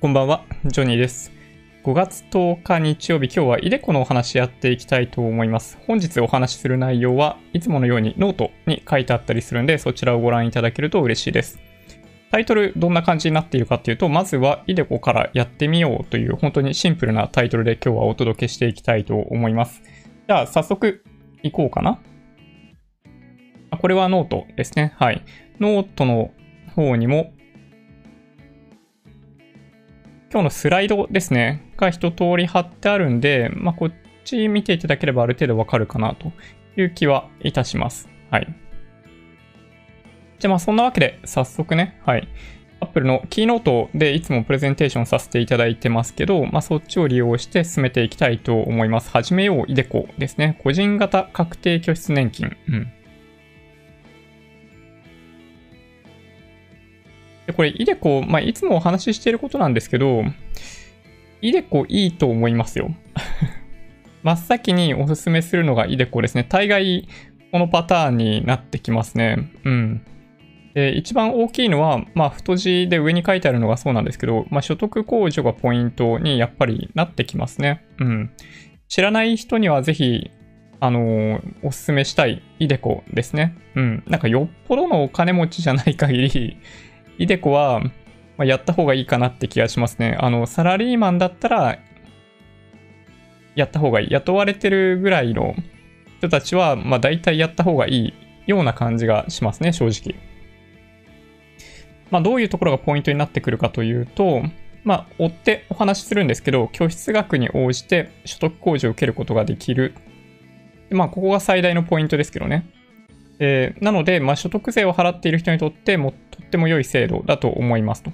こんばんは、ジョニーです。5月10日日曜日、今日は iDeCo のお話やっていきたいと思います。本日お話しする内容はいつものようにノートに書いてあったりするんで、そちらをご覧いただけると嬉しいです。タイトルどんな感じになっているかっていうと、まずは iDeCo からやってみようという本当にシンプルなタイトルで今日はお届けしていきたいと思います。じゃあ早速行こうかな。あこれはノートですね。はい。ノートの方にも今日のスライドですね、が一通り貼ってあるんで、まあ、こっち見ていただければある程度わかるかなという気はいたします。はい。じゃあまあそんなわけで早速ね、はい。Apple のキーノートでいつもプレゼンテーションさせていただいてますけど、まあそっちを利用して進めていきたいと思います。始めよう iDeCo ですね。個人型確定拠出年金。うん。で、これ、イデコ、まあ、いつもお話ししていることなんですけど、イデコいいと思いますよ。真っ先におすすめするのがイデコですね。大概、このパターンになってきますね。うん。で、一番大きいのは、まあ、太字で上に書いてあるのがそうなんですけど、まあ、所得控除がポイントにやっぱりなってきますね。うん。知らない人にはぜひ、あのーおすすめしたいイデコですね。うん。なんかよっぽどのお金持ちじゃない限り、イデコは、まあ、やった方がいいかなって気がしますね。あの、サラリーマンだったら、やった方がいい。雇われてるぐらいの人たちは、まあ大体やった方がいいような感じがしますね、正直。まあどういうところがポイントになってくるかというと、まあ追ってお話しするんですけど、拠出額に応じて所得控除を受けることができる。でまあここが最大のポイントですけどね。えーなので、まあ、所得税を払っている人にとってもとっても良い制度だと思いますと。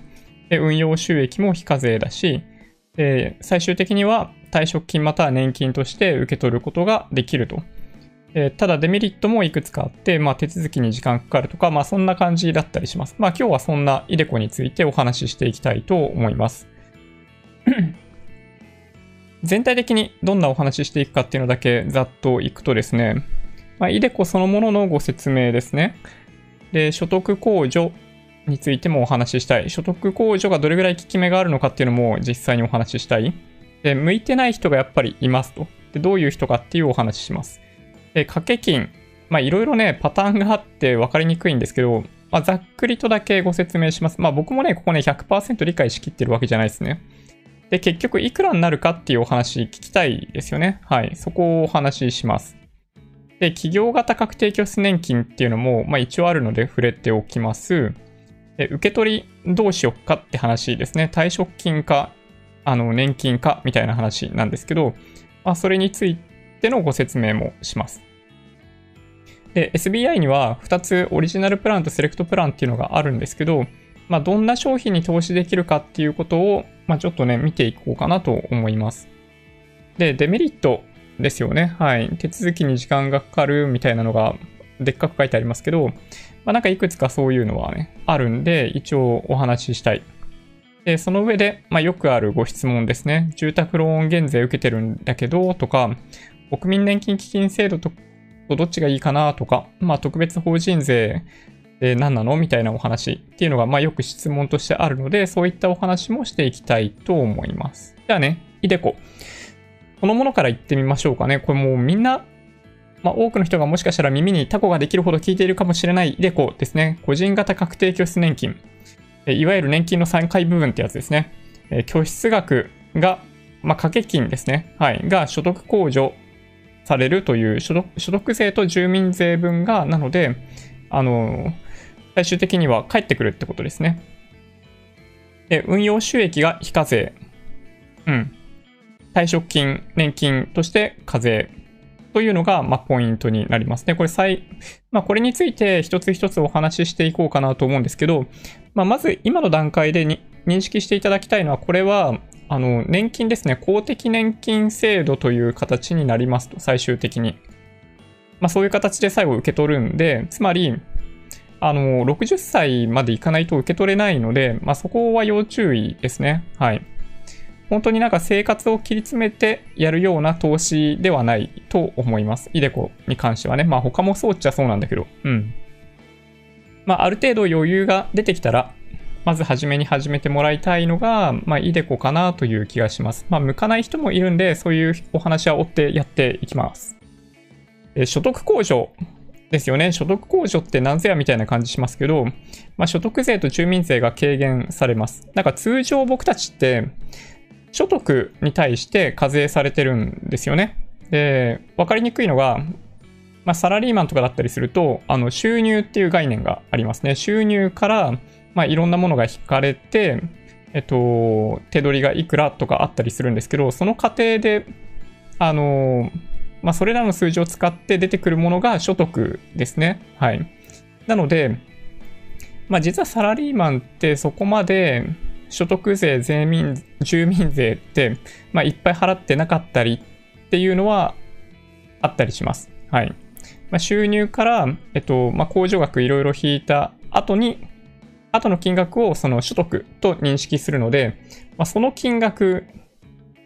で運用収益も非課税だし、え最終的には退職金または年金として受け取ることができると。えただデメリットもいくつかあって、まあ、手続きに時間かかるとか、まあ、そんな感じだったりします。まあ、今日はそんなイデコについてお話ししていきたいと思います。全体的にどんなお話ししていくかっていうのだけざっといくとですね、まあ、イデコそのもののご説明ですね。で、所得控除についてもお話ししたい。所得控除がどれぐらい効き目があるのかっていうのも実際にお話ししたい。で、向いてない人がやっぱりいますと。で、どういう人かっていうお話しします。で、掛け金。まあ、いろいろね、パターンがあって分かりにくいんですけど、まあ、ざっくりとだけご説明します。まあ、僕もね、ここね、100%理解しきってるわけじゃないですね。で、結局いくらになるかっていうお話聞きたいですよね。はい。そこをお話しします。で、企業型確定拠出年金っていうのも、まあ、一応あるので触れておきます。で受け取りどうしよっかって話ですね。退職金か、あの、年金かみたいな話なんですけど、まあ、それについてのご説明もします。で、SBI には2つオリジナルプランとセレクトプランっていうのがあるんですけど、まあ、どんな商品に投資できるかっていうことを、まあ、ちょっとね、見ていこうかなと思います。で、デメリットですよね。はい。手続きに時間がかかるみたいなのが、でっかく書いてありますけど、まあ、なんかいくつかそういうのはね、あるんで、一応お話ししたい。で、その上で、まあ、よくあるご質問ですね。住宅ローン減税受けてるんだけど、とか、国民年金基金制度とどっちがいいかなとか、まあ、特別法人税で何なの？みたいなお話っていうのが、まあ、よく質問としてあるので、そういったお話もしていきたいと思います。じゃあね、イデコ。このものから言ってみましょうかね。これもうみんな、まあ、多くの人がもしかしたら耳にタコができるほど聞いているかもしれないイデコですね。個人型確定拠出年金。いわゆる年金の3回部分ってやつですね。拠出額が、まあ、掛け金ですね。はい。が所得控除されるという所得所得税と住民税分が、なので、あの、最終的には返ってくるってことですね。で、運用収益が非課税。うん。退職金、年金として課税というのが、まあ、ポイントになりますね。これ最、まあ、これについて一つ一つお話ししていこうかなと思うんですけど、まあ、まず今の段階で認識していただきたいのは、これは、あの、年金ですね。公的年金制度という形になりますと、最終的に。まあ、そういう形で最後受け取るんで、つまり、あの、60歳までいかないと受け取れないので、まあ、そこは要注意ですね。はい。本当になんか生活を切り詰めてやるような投資ではないと思います。イデコに関してはね。まあ他もそうっちゃそうなんだけど。うん。まあある程度余裕が出てきたら、まず初めに始めてもらいたいのが、まあ、イデコかなという気がします。まあ、向かない人もいるんで、そういうお話は追ってやっていきます。え所得控除ですよね。所得控除って何ぞやみたいな感じしますけど、まあ、所得税と住民税が軽減されます。なんか通常僕たちって、所得に対して課税されてるんですよね。で、わかりにくいのが、まあ、サラリーマンとかだったりすると、あの、収入っていう概念がありますね。収入から、まあ、いろんなものが引かれて、えっと、手取りがいくらとかあったりするんですけど、その過程で、あの、まあ、それらの数字を使って出てくるものが所得ですね。はい。なので、まあ、実はサラリーマンってそこまで所得税、税民、住民税って、まあ、いっぱい払ってなかったりっていうのはあったりします。はい。まあ、収入から、えっと、まあ、控除額いろいろ引いた後に、後の金額をその所得と認識するので、まあ、その金額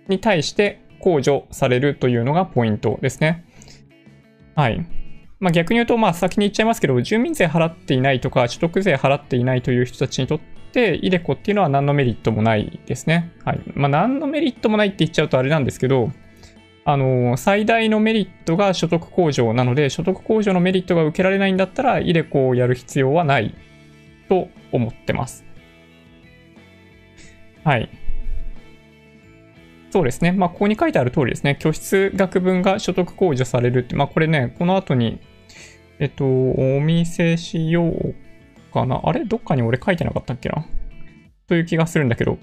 に対して控除されるというのがポイントですね。はい。まあ、逆に言うと、まあ、先に言っちゃいますけど、住民税払っていないとか、所得税払っていないという人たちにとって、イデコっていうのは何のメリットもないですね。はい。まあ、何のメリットもないって言っちゃうとあれなんですけど、あの、最大のメリットが所得控除なので、所得控除のメリットが受けられないんだったら、イデコをやる必要はないと思ってます。はい。そうですね。まあ、ここに書いてある通りですね。拠出額分が所得控除されるって、まあ、これね、この後に、えっと、お見せしようかな？あれ？どっかに俺書いてなかったっけな？という気がするんだけど。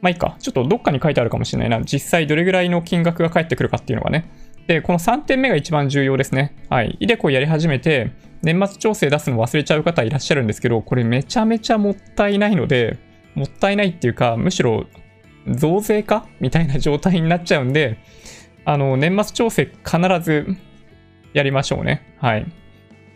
まあいいか。ちょっとどっかに書いてあるかもしれないな。実際どれぐらいの金額が返ってくるかっていうのがね。で、この3点目が一番重要ですね。はい。イデコやり始めて、年末調整出すの忘れちゃう方いらっしゃるんですけど、これめちゃめちゃもったいないので、もったいないっていうか、むしろ増税かみたいな状態になっちゃうんで、あの、年末調整必ずやりましょうね。はい。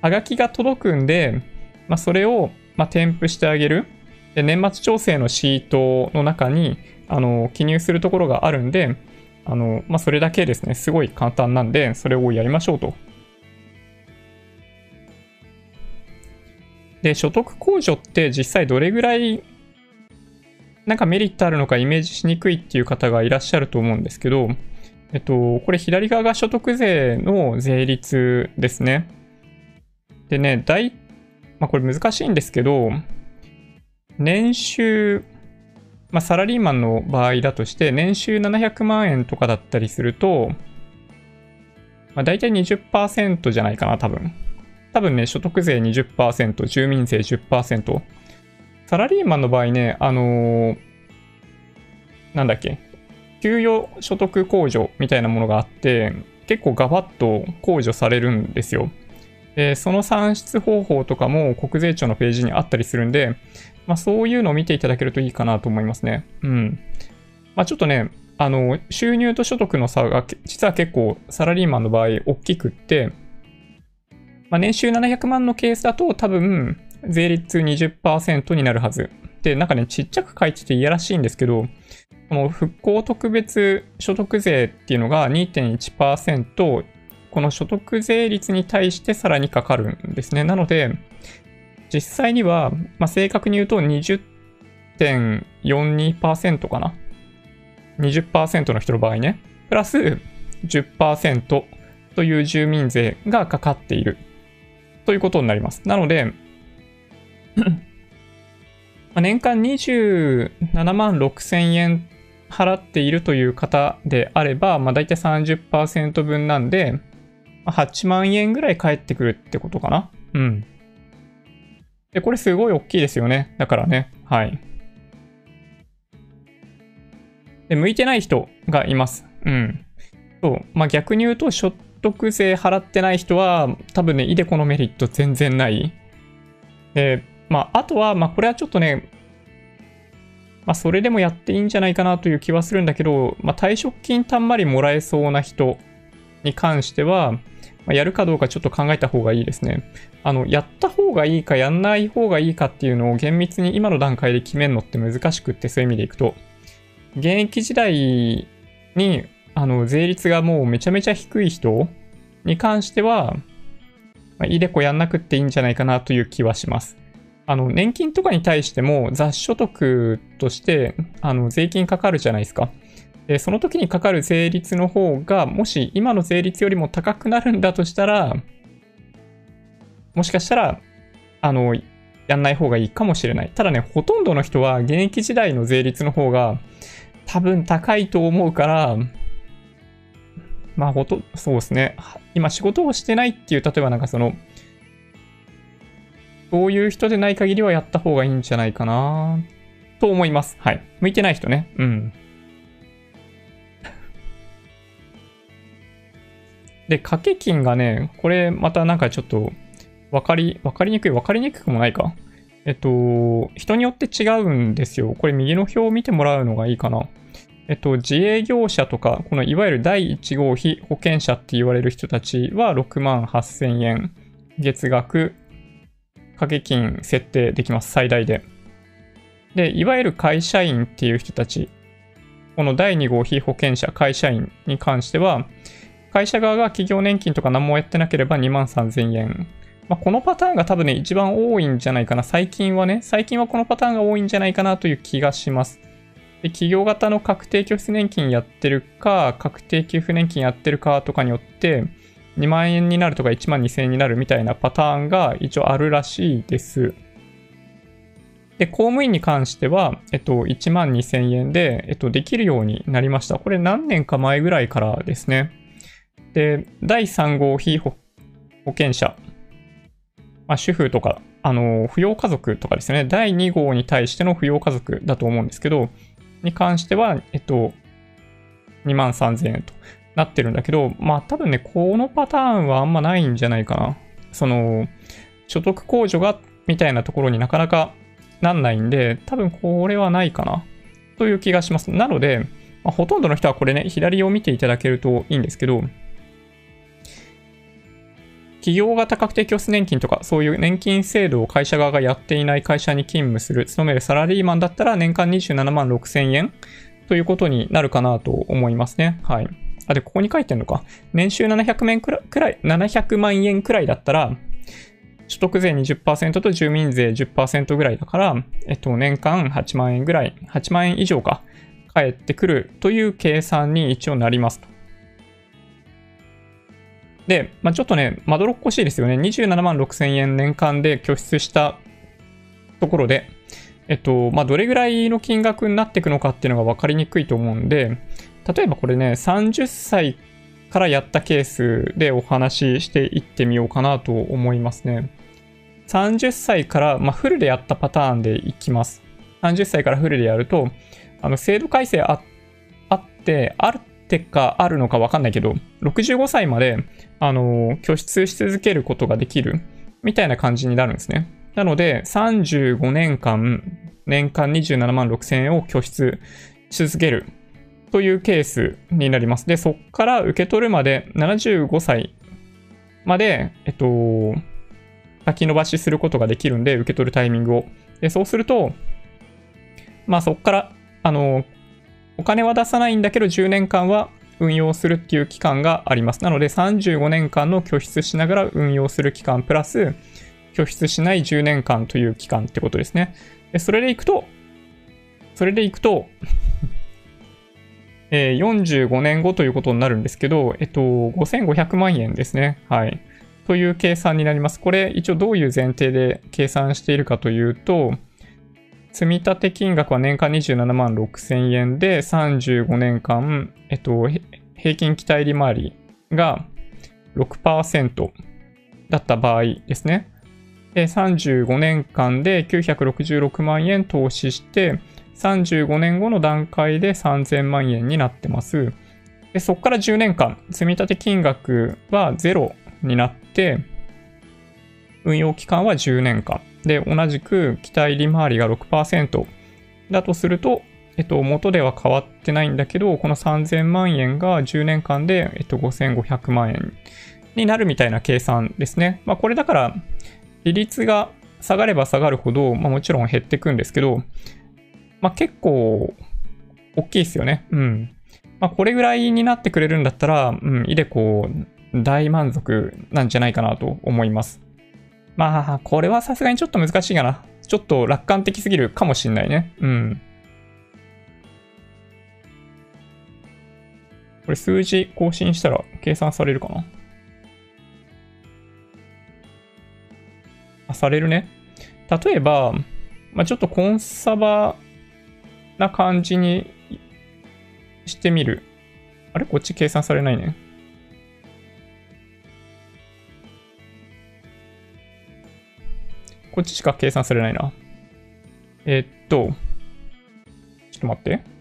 はがきが届くんで、まあ、それを、まあ、添付してあげる。で、年末調整のシートの中に、あの、記入するところがあるんで、あの、まあ、それだけですね、すごい簡単なんで、それをやりましょうと。で、所得控除って実際どれぐらいなんかメリットあるのかイメージしにくいっていう方がいらっしゃると思うんですけど、えっと、これ左側が所得税の税率ですね。でね、大、まあこれ難しいんですけど、年収、まあサラリーマンの場合だとして、年収700万円とかだったりすると、まあ大体20%じゃないかな、多分。多分ね、所得税20%、住民税10%。サラリーマンの場合ね、あのー、なんだっけ、給与所得控除みたいなものがあって、結構ガバッと控除されるんですよ。で、その算出方法とかも国税庁のページにあったりするんで、まあそういうのを見ていただけるといいかなと思いますね。うん。まあちょっとね、あの、収入と所得の差が実は結構サラリーマンの場合大きくって、まあ、年収700万のケースだと多分税率20%になるはず。で、なんかね、ちっちゃく書いてていやらしいんですけど、この復興特別所得税っていうのが2.1%、この所得税率に対してさらにかかるんですね。なので、実際には、まあ、正確に言うと20.42%かな。20%の人の場合ね。プラス10%という住民税がかかっているということになります。なので、年間27万6千円払っているという方であれば、まあ、大体30%分なんで、8万円ぐらい返ってくるってことかな？うん。で、これすごい大きいですよね。だからね。はい。で、向いてない人がいます。うん。そう。まあ、逆に言うと、所得税払ってない人は、多分ね、イデコのメリット全然ない。で、まあ、あとは、まあ、これはちょっとね、まあ、それでもやっていいんじゃないかなという気はするんだけど、まあ、退職金たんまりもらえそうな人に関しては、まあ、やるかどうかちょっと考えた方がいいですね。あの、やった方がいいか、やんない方がいいかっていうのを厳密に今の段階で決めるのって難しくって、そういう意味でいくと、現役時代に、あの、税率がもうめちゃめちゃ低い人に関しては、まあ、イデコやんなくっていいんじゃないかなという気はします。あの、年金とかに対しても雑所得として、あの、税金かかるじゃないですか。で、その時にかかる税率の方が、もし今の税率よりも高くなるんだとしたら、もしかしたら、あの、やんない方がいいかもしれない。ただね、ほとんどの人は現役時代の税率の方が多分高いと思うから、まあ、ほと、そうですね。今仕事をしてないっていう、例えばなんかその、そういう人でない限りはやった方がいいんじゃないかなと思います。はい。向いてない人ね。うん。で、掛け金がね、これまたなんかちょっと、わかり、わかりにくい、わかりにくくもないか。えっと、人によって違うんですよ。これ右の表を見てもらうのがいいかな。えっと、自営業者とか、このいわゆる第1号被保険者って言われる人たちは6万8000円月額掛け金設定できます、最大で。で、いわゆる会社員っていう人たち、この第2号被保険者、会社員に関しては、会社側が企業年金とか何もやってなければ2万3000円。まあ、このパターンが多分ね、一番多いんじゃないかな。最近はね、最近はこのパターンが多いんじゃないかなという気がします。で企業型の確定拠出年金やってるか、確定給付年金やってるかとかによって、2万円になるとか1万2000円になるみたいなパターンが一応あるらしいです。で、公務員に関しては、えっと、1万2000円で、えっと、できるようになりました。これ何年か前ぐらいからですね。で、第3号被保険者、まあ、主婦とか、あの、扶養家族とかですね、第2号に対しての扶養家族だと思うんですけど、に関しては、えっと、2万3000円となってるんだけど、まあ多分ね、このパターンはあんまないんじゃないかな。その、所得控除が、みたいなところになかなかなんないんで、多分これはないかな。という気がします。なので、まあ、ほとんどの人はこれね、左を見ていただけるといいんですけど、企業型確定拠出年金とか、そういう年金制度を会社側がやっていない会社に勤務する、勤めるサラリーマンだったら年間27万6千円ということになるかなと思いますね。はい。あ、で、ここに書いてんのか。年収700万くらくらい、700万円くらいだったら、所得税20%と住民税10%ぐらいだから、えっと、年間8万円ぐらい、8万円以上か、返ってくるという計算に一応なりますと。で、まあ、ちょっとね、まどろっこしいですよね。27万6千円年間で拠出したところで、えっと、まあ、どれぐらいの金額になっていくのかっていうのが分かりにくいと思うんで、例えばこれね、30歳からやったケースでお話ししていってみようかなと思いますね。30歳から、まあ、フルでやったパターンでいきます。30歳からフルでやると、あの、制度改正あって、あるってかあるのかわかんないけど、65歳まで、あの、拠出し続けることができる、みたいな感じになるんですね。なので、35年間、年間27万6千円を拠出し続けるというケースになります。で、そっから受け取るまで75歳まで、えっと、先延ばしすることができるんで、受け取るタイミングを。で、そうすると、まあそっから、あの、お金は出さないんだけど10年間は運用するっていう期間があります。なので35年間の拠出しながら運用する期間プラス拠出しない10年間という期間ってことですね。でそれでいくと、それでいくと え、45年後ということになるんですけど、えっと、5500万円ですね。はい。という計算になります。これ、一応どういう前提で計算しているかというと、積立金額は年間27万6千円で、35年間、えっと、平均期待利回りが6%だった場合ですね。で、35年間で966万円投資して、35年後の段階で3000万円になってます。で、そこから10年間、積立金額は0になって、運用期間は10年間。で、同じく期待利回りが6%だとすると、えっと、元では変わってないんだけど、この3000万円が10年間で、えっと、5500万円になるみたいな計算ですね。まあ、これだから、利率が下がれば下がるほど、まあ、もちろん減っていくんですけど、まあ、結構、大きいですよね。うん。まあ、これぐらいになってくれるんだったら、うん、イデコ大満足なんじゃないかなと思います。まあ、これはさすがにちょっと難しいかな。ちょっと楽観的すぎるかもしんないね。うん。これ数字更新したら計算されるかな？あ、されるね。例えば、まあ、ちょっとコンサバな感じにしてみる。あれ？こっち計算されないね。こっちしか計算されないな。えー、っと、ちょっと待って。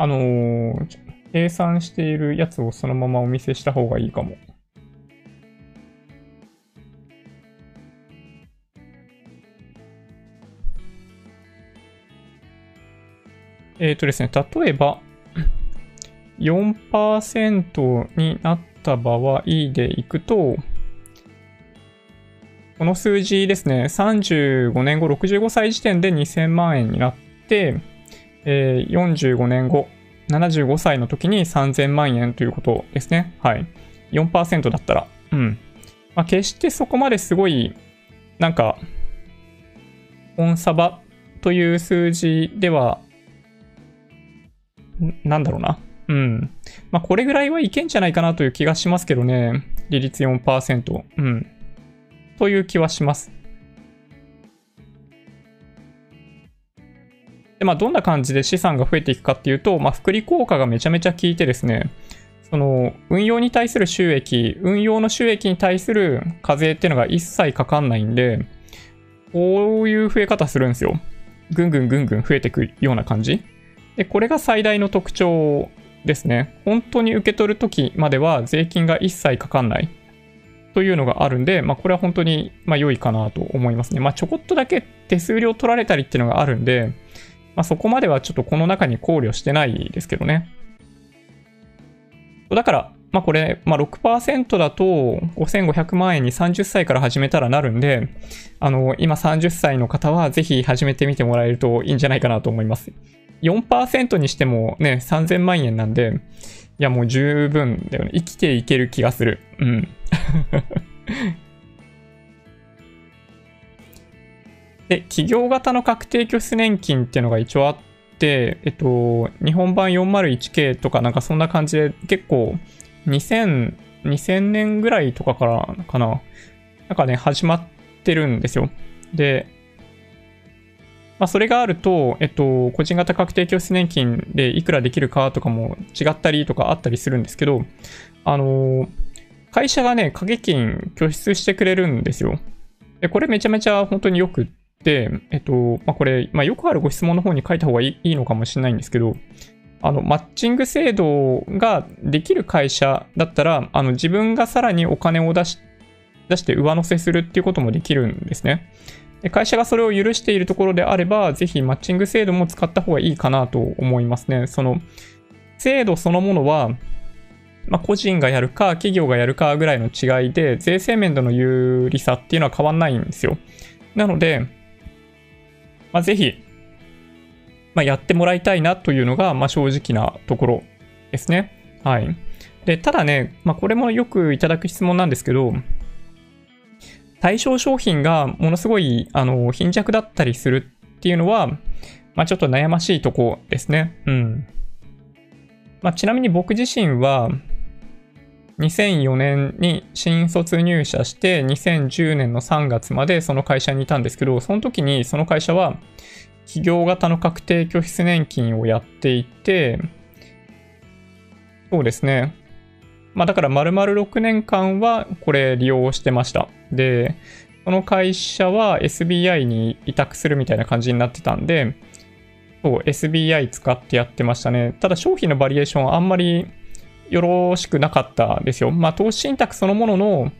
あのー、計算しているやつをそのままお見せした方がいいかも。えっ、ー、とですね、例えば、4%になった場合でいくと、この数字ですね、35年後、65歳時点で2000万円になって、えー、45年後、75歳の時に3000万円ということですね。はい。4%だったら。うん。まあ、決してそこまですごい、なんか、コンサバという数字ではなんだろうな。うん。まあ、これぐらいはいけんじゃないかなという気がしますけどね。利率4%。うん。という気はします。で、まあ、どんな感じで資産が増えていくかっていうと、まあ、複利効果がめちゃめちゃ効いてですね、その、運用に対する収益、運用の収益に対する課税っていうのが一切かかんないんで、こういう増え方するんですよ。ぐんぐんぐんぐん増えていくような感じ。で、これが最大の特徴ですね。本当に受け取るときまでは税金が一切かかんないというのがあるんで、まあ、これは本当にまあ良いかなと思いますね。まあ、ちょこっとだけ手数料取られたりっていうのがあるんで、まあ、そこまではちょっとこの中に考慮してないですけどね。だから、まあこれ、まあ6%だと5500万円に30歳から始めたらなるんで、あの、今30歳の方はぜひ始めてみてもらえるといいんじゃないかなと思います。4%にしてもね、3000万円なんで、いやもう十分だよね。生きていける気がする。うん。で、企業型の確定拠出年金っていうのが一応あって、えっと、日本版 401K とかなんかそんな感じで結構2000、2000年ぐらいとかからかな。なんかね、始まってるんですよ。で、まあ、それがあると、えっと、個人型確定拠出年金でいくらできるかとかも違ったりとかあったりするんですけど、あの、会社がね、掛け金拠出してくれるんですよ。で、これめちゃめちゃ本当によくって、えっと、まあ、これ、まあ、よくあるご質問の方に書いた方がいいのかもしれないんですけど、あの、マッチング制度ができる会社だったら、あの、自分がさらにお金を出し、出して上乗せするっていうこともできるんですね。で会社がそれを許しているところであれば、ぜひマッチング制度も使った方がいいかなと思いますね。その、制度そのものは、まあ、個人がやるか、企業がやるかぐらいの違いで、税制面での有利さっていうのは変わんないんですよ。なので、まあ、ぜひ、まあ、やってもらいたいなというのが、まあ、正直なところですね。はい。で、ただね、まあ、これもよくいただく質問なんですけど、対象商品がものすごい、あの、貧弱だったりするっていうのは、まあちょっと悩ましいとこですね。うん。まあちなみに僕自身は、2004年に新卒入社して、2010年の3月までその会社にいたんですけど、その時にその会社は、企業型の確定拠出年金をやっていて、そうですね。まあだから丸々6年間はこれ利用してました。で、この会社は SBI に委託するみたいな感じになってたんで、そう、SBI 使ってやってましたね。ただ商品のバリエーションはあんまりよろしくなかったですよ。まあ投資信託そのものの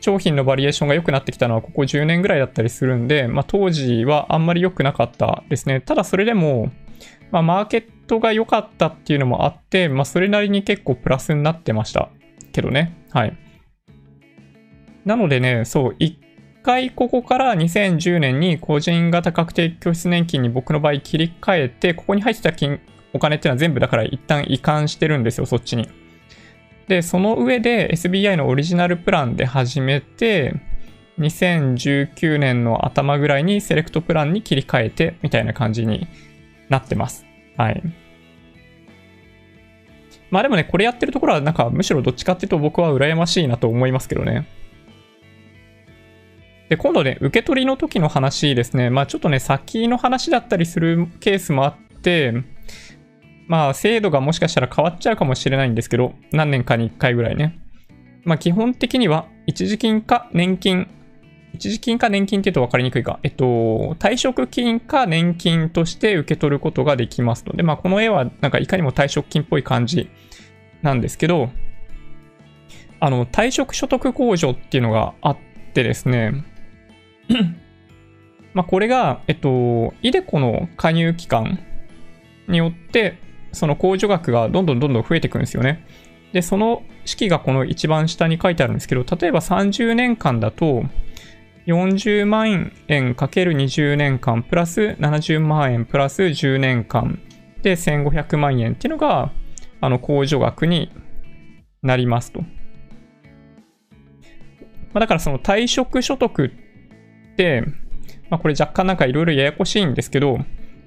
商品のバリエーションが良くなってきたのはここ10年ぐらいだったりするんで、まあ当時はあんまり良くなかったですね。ただそれでも、まあマーケットが良かったっていうのもあって、まあそれなりに結構プラスになってましたけどね。はい。なのでね、そう、一回ここから2010年に個人型確定拠出年金に僕の場合切り替えて、ここに入ってた金、お金っていうのは全部だから一旦移管してるんですよ、そっちに。で、その上で SBI のオリジナルプランで始めて、2019年の頭ぐらいにセレクトプランに切り替えてみたいな感じになってます。はい。まあでもね、これやってるところはなんかむしろどっちかっていうと僕は羨ましいなと思いますけどね。で、今度ね、受け取りの時の話ですね。まあちょっとね、先の話だったりするケースもあって、まあ制度がもしかしたら変わっちゃうかもしれないんですけど、何年かに1回ぐらいね。まあ基本的には一時金か年金一時金か年金って言うと分かりにくいか。えっと、退職金か年金として受け取ることができますので、まあ、この絵はなんかいかにも退職金っぽい感じなんですけど、あの、退職所得控除っていうのがあってですね、まあ、これが、えっと、イデコの加入期間によって、その控除額がどんどんどんどん増えていくんですよね。で、その式がこの一番下に書いてあるんですけど、例えば30年間だと、40万円かける20年間プラス70万円プラス10年間で1500万円っていうのが、あの、控除額になりますと。まあ、だからその退職所得って、まあ、これ若干なんかいろいろややこしいんですけど、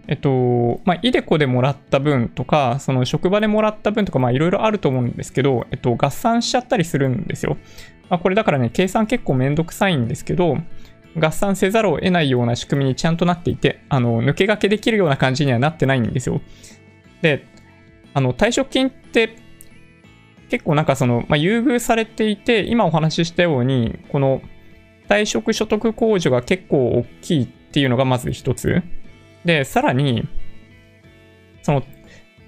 えっと、まあ、イデコでもらった分とか、その職場でもらった分とか、まあ、いろいろあると思うんですけど、えっと、合算しちゃったりするんですよ。まあ、これだからね、計算結構めんどくさいんですけど、合算せざるを得ないような仕組みにちゃんとなっていて、あの、抜け駆けできるような感じにはなってないんですよ。で、あの、退職金って結構なんかその、まあ、優遇されていて、今お話ししたように、この退職所得控除が結構大きいっていうのがまず一つ。で、さらに、その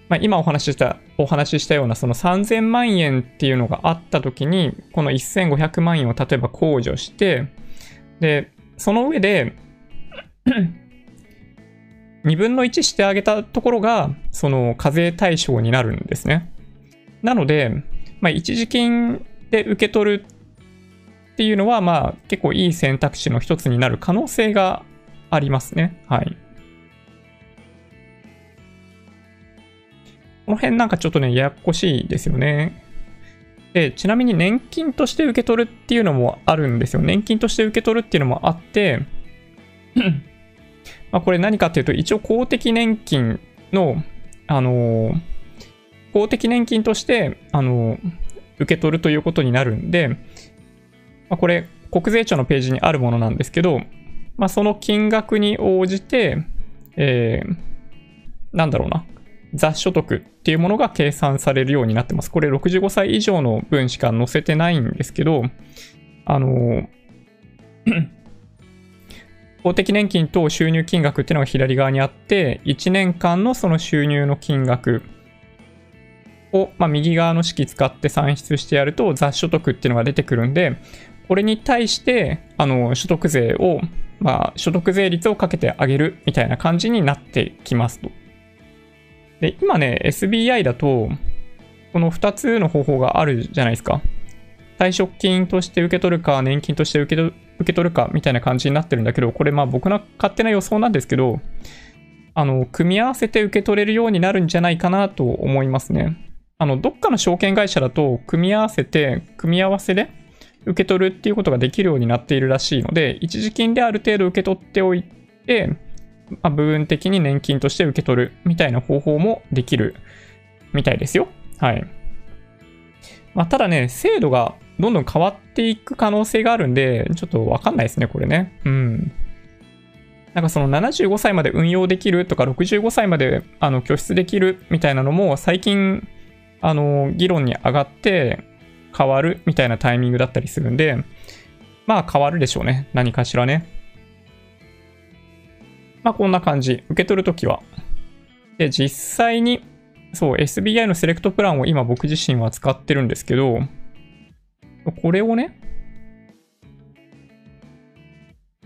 まあ、今お話しした、お話ししたようなその3000万円っていうのがあった時に、この1500万円を例えば控除して、で、その上で 2分の1してあげたところが、その課税対象になるんですね。なので、まあ、一時金で受け取るっていうのは、まあ、結構いい選択肢の一つになる可能性がありますね。はい。この辺なんかちょっとね、ややこしいですよね。で、ちなみに年金として受け取るっていうのもあるんですよ。年金として受け取るっていうのもあって、まあこれ何かっていうと、一応公的年金の、あのー、公的年金として、あのー、受け取るということになるんで、まあ、これ、国税庁のページにあるものなんですけど、まあ、その金額に応じて、えー、なんだろうな。雑所得っていうものが計算されるようになってます。これ65歳以上の分しか載せてないんですけど、あの、公的年金と収入金額っていうのが左側にあって、1年間のその収入の金額を、まあ、右側の式使って算出してやると雑所得っていうのが出てくるんで、これに対して、あの、所得税を、まあ、所得税率をかけてあげるみたいな感じになってきますと。で、今ね、SBI だと、この2つの方法があるじゃないですか。退職金として受け取るか、年金として受け受け取るかみたいな感じになってるんだけど、これまあ僕の勝手な予想なんですけど、あの、組み合わせて受け取れるようになるんじゃないかなと思いますね。あの、どっかの証券会社だと、組み合わせて、組み合わせで受け取るっていうことができるようになっているらしいので、一時金である程度受け取っておいて、まあ、部分的に年金として受け取るみたいな方法もできるみたいですよ。はい。まあ、ただね、制度がどんどん変わっていく可能性があるんで、ちょっとわかんないですね、これね。うん。なんかその75歳まで運用できるとか、65歳まであの拠出できるみたいなのも最近、あの、議論に上がって変わるみたいなタイミングだったりするんで、まあ変わるでしょうね。何かしらね。まあこんな感じ。受け取るときは。で、実際に、そう、SBI のセレクトプランを今僕自身は使ってるんですけど、これをね、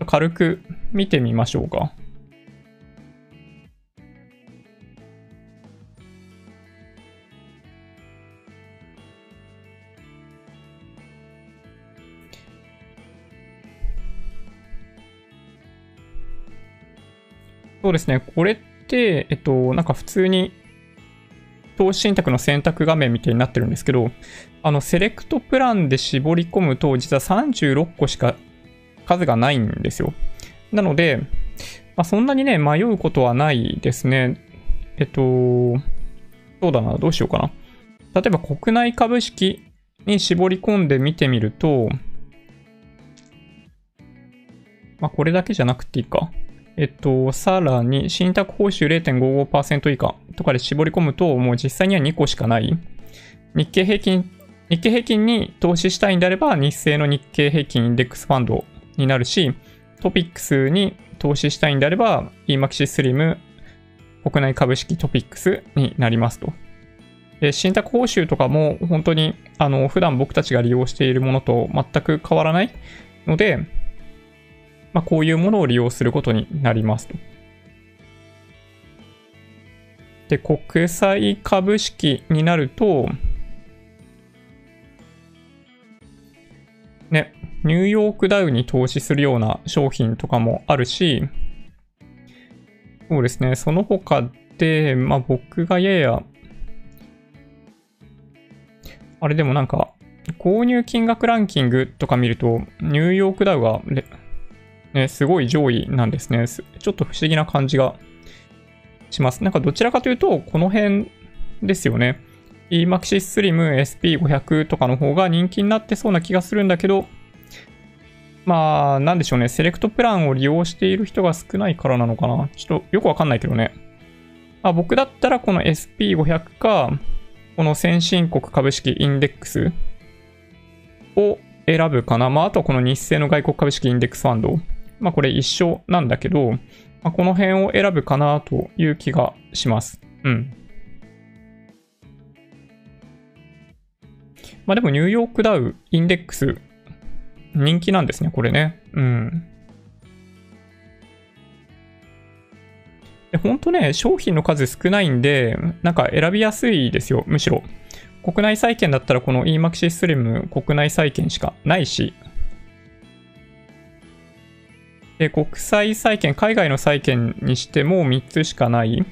軽く見てみましょうか。そうですね。これって、えっと、なんか普通に投資信託の選択画面みたいになってるんですけど、あの、セレクトプランで絞り込むと、実は36個しか数がないんですよ。なので、まあ、そんなにね、迷うことはないですね。えっと、そうだな、どうしようかな。例えば国内株式に絞り込んで見てみると、まあ、これだけじゃなくていいか。えっと、さらに、信託報酬0.55%以下とかで絞り込むと、もう実際には2個しかない。日経平均、日経平均に投資したいんであれば、日清の日経平均インデックスファンドになるし、トピックスに投資したいんであれば、EMAXI Slim 国内株式トピックスになりますと。信託報酬とかも本当に、あの、普段僕たちが利用しているものと全く変わらないので、まあ、こういうものを利用することになりますと。で、国際株式になると、ね、ニューヨークダウに投資するような商品とかもあるし、そうですね、その他で、まあ僕がやや、あれでもなんか、購入金額ランキングとか見ると、ニューヨークダウが、ね、すごい上位なんですね。ちょっと不思議な感じがします。なんかどちらかというと、この辺ですよね。EMAXIS Slim SP500 とかの方が人気になってそうな気がするんだけど、まあ、なんでしょうね。セレクトプランを利用している人が少ないからなのかな。ちょっとよくわかんないけどね。まあ、僕だったらこの SP500 か、この先進国株式インデックスを選ぶかな。まあ、あとこの日清の外国株式インデックスファンド。まあ、これ一緒なんだけど、まあ、この辺を選ぶかなという気がします。うん。まあでもニューヨークダウインデックス人気なんですね、これね。うん。で、ほんとね、商品の数少ないんで、なんか選びやすいですよ、むしろ。国内債券だったらこの EMAXI Slim 国内債券しかないし。で、国際債券、海外の債券にしても3つしかない。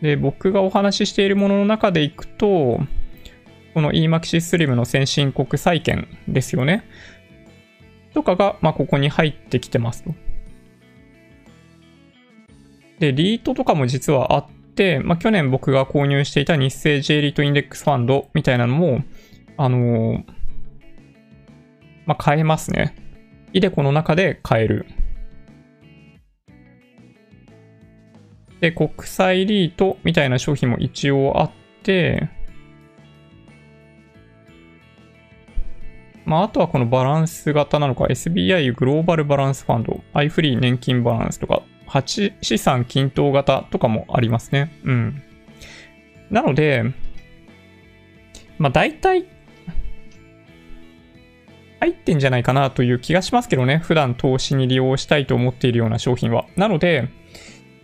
で、僕がお話ししているものの中でいくと、この EMAXI Slim の先進国債券ですよね。とかが、まあ、ここに入ってきてますと。で、リートとかも実はあって、まあ、去年僕が購入していた日清 J リートインデックスファンドみたいなのも、あのー、まあ、買えますね。イデコの中で買える。で、国際リートみたいな商品も一応あって、まあ、あとはこのバランス型なのか、SBI グローバルバランスファンド、アイフリー年金バランスとか、8資産均等型とかもありますね。うん。なので、まあ大体、入ってんじゃないかなという気がしますけどね。普段投資に利用したいと思っているような商品は。なので、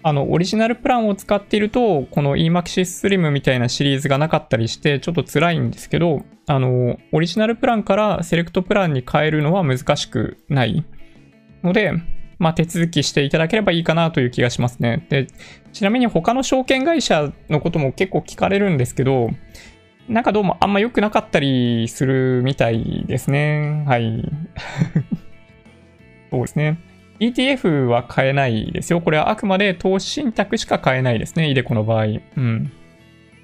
あの、オリジナルプランを使っていると、この EMAXIS Slim みたいなシリーズがなかったりして、ちょっと辛いんですけど、あの、オリジナルプランからセレクトプランに変えるのは難しくないので、まあ、手続きしていただければいいかなという気がしますね。で、ちなみに他の証券会社のことも結構聞かれるんですけど、なんかどうもあんま良くなかったりするみたいですね。はい。そうですね。ETF は買えないですよ。これはあくまで投資信託しか買えないですね。イデコの場合。うん。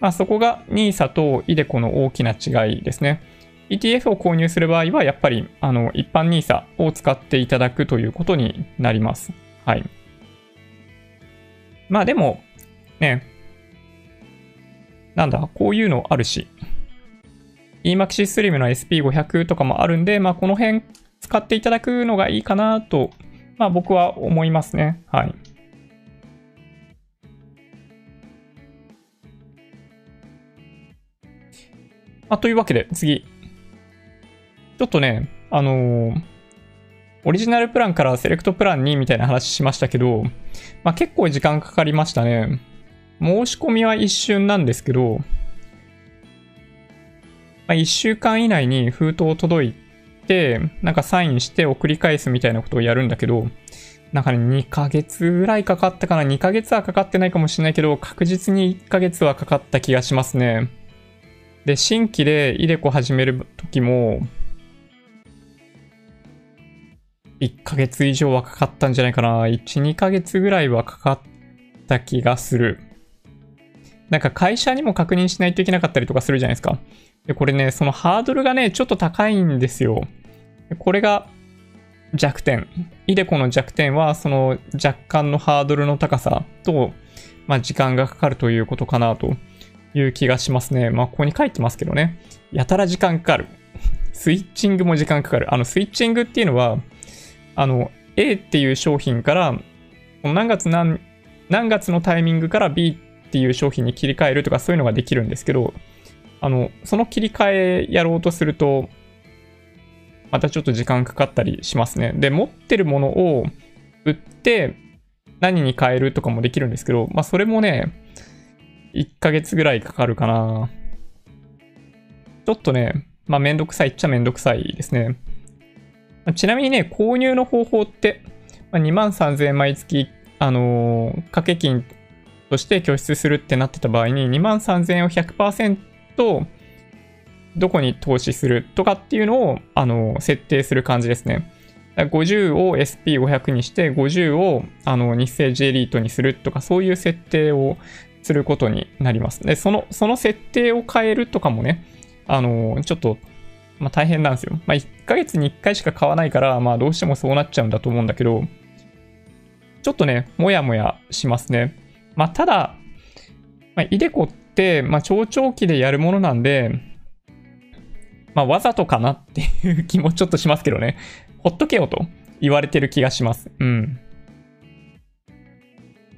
まあそこが NISA とイデコの大きな違いですね。ETF を購入する場合は、やっぱり、あの、一般 NISA を使っていただくということになります。はい。まあでも、ね、なんだ、こういうのあるし、EMAXI Slim の SP500 とかもあるんで、まあこの辺使っていただくのがいいかなとまあ僕は思いますね。はい。あ、というわけで次。ちょっとね、あのー、オリジナルプランからセレクトプランにみたいな話しましたけど、まあ、結構時間かかりましたね。申し込みは一瞬なんですけど、まあ、1週間以内に封筒届いて、なんかサインして送り返すみたいなことをやるんだけど、なんかね、2ヶ月ぐらいかかったかな。2ヶ月はかかってないかもしれないけど、確実に1ヶ月はかかった気がしますね。で、新規でイデコ始める時も、1ヶ月以上はかかったんじゃないかな。1、2ヶ月ぐらいはかかった気がする。なんか会社にも確認しないといけなかったりとかするじゃないですか。で、これね、そのハードルがね、ちょっと高いんですよ。これが弱点。イデコの弱点は、その若干のハードルの高さと、まあ、時間がかかるということかなという気がしますね。まあ、ここに書いてますけどね。やたら時間かかる。スイッチングも時間かかる。あの、スイッチングっていうのは、あの、A っていう商品から、何月何、何月のタイミングから B っていう商品に切り替えるとかそういうのができるんですけど、あの、その切り替えやろうとすると、またちょっと時間かかったりしますね。で、持ってるものを売って何に変えるとかもできるんですけど、まあそれもね、1ヶ月ぐらいかかるかな。ちょっとね、まあめんどくさいっちゃめんどくさいですね。ちなみにね、購入の方法って、まあ、2万3000円毎月、あのー、掛け金として拠出するってなってた場合に、2万3000円を100%どこに投資するとかっていうのを、あの、設定する感じですね。50を SP500 にして、50をあの日清 J リートにするとか、そういう設定をすることになります。で、その、その設定を変えるとかもね、あの、ちょっと、まあ、大変なんですよ。まあ、1ヶ月に1回しか買わないから、まあ、どうしてもそうなっちゃうんだと思うんだけど、ちょっとね、もやもやしますね。まあ、ただ、まあ、イデコって、まあ、超長期でやるものなんで、まあ、わざとかなっていう気もちょっとしますけどね。ほっとけよと言われてる気がします。うん。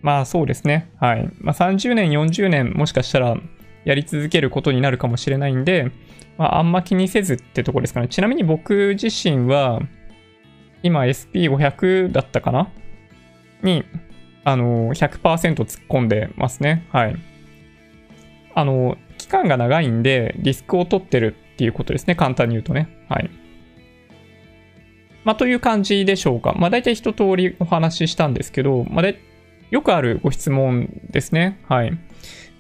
まあそうですね。はい。まあ30年、40年もしかしたらやり続けることになるかもしれないんで、まああんま気にせずってとこですかね。ちなみに僕自身は、今 SP500 だったかな？に、あの100%突っ込んでますね。はい。あの、期間が長いんでリスクを取ってるっていうことですね。簡単に言うとね。はい。まあ、という感じでしょうか。まあ、大体一通りお話ししたんですけど、まあ、で、よくあるご質問ですね。はい。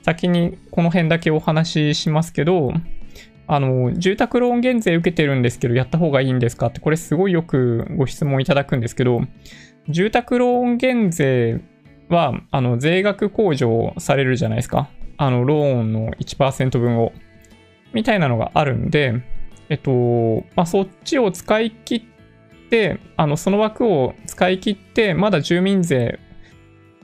先にこの辺だけお話ししますけど、あの、住宅ローン減税受けてるんですけど、やった方がいいんですかって、これすごいよくご質問いただくんですけど、住宅ローン減税は、あの、税額控除されるじゃないですか。あの、ローンの1%分を。みたいなのがあるんで、えっと、まあ、そっちを使い切って、あの、その枠を使い切って、まだ住民税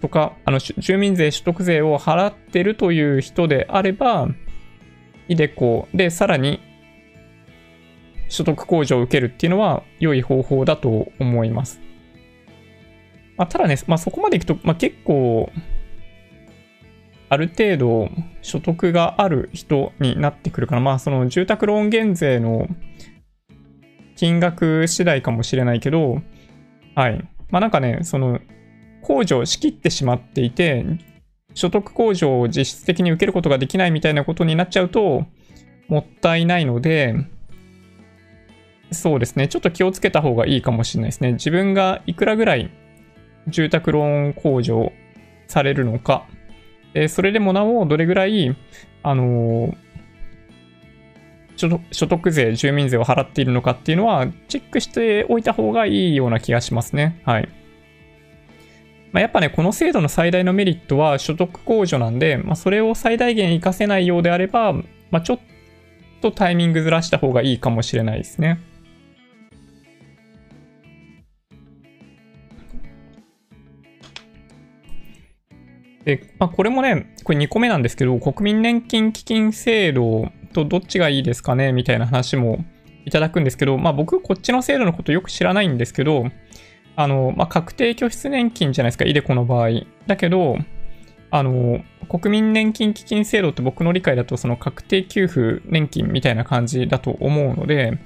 とか、あの、住民税、所得税を払ってるという人であれば、イデコでさらに所得控除を受けるっていうのは良い方法だと思います。まあ、ただね、まあ、そこまでいくと、まあ、結構、ある程度所得がある人になってくるかな。まあ、その住宅ローン減税の金額次第かもしれないけど、はい。まあなんかね、その、控除を仕切ってしまっていて、所得控除を実質的に受けることができないみたいなことになっちゃうと、もったいないので、そうですね。ちょっと気をつけた方がいいかもしれないですね。自分がいくらぐらい住宅ローン控除されるのか、えそれでもなおどれぐらい、あの所得税、住民税を払っているのかっていうのは、チェックしておいた方がいいような気がしますね。はい。まあ、やっぱね、この制度の最大のメリットは所得控除なんで、まあ、それを最大限活かせないようであれば、まあ、ちょっとタイミングずらした方がいいかもしれないですね。で、まあ、これもね、これ2個目なんですけど、国民年金基金制度とどっちがいいですかねみたいな話もいただくんですけど、まあ、僕、こっちの制度のことよく知らないんですけど、あの、まあ、確定拠出年金じゃないですか、イデコの場合。だけど、あの、国民年金基金制度って僕の理解だと、その確定給付年金みたいな感じだと思うので、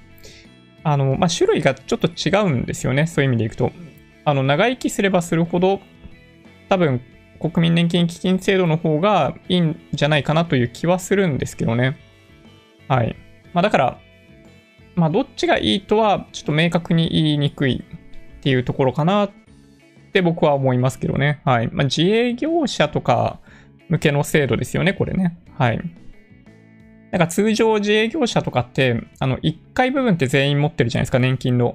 あの、まあ、種類がちょっと違うんですよね、そういう意味でいくと。あの、長生きすればするほど、多分、国民年金基金制度の方がいいんじゃないかなという気はするんですけどね。はい。まあだから、まあどっちがいいとはちょっと明確に言いにくいっていうところかなって僕は思いますけどね。はい。まあ自営業者とか向けの制度ですよね、これね。はい。なんか通常自営業者とかって、あの、1回部分って全員持ってるじゃないですか、年金の。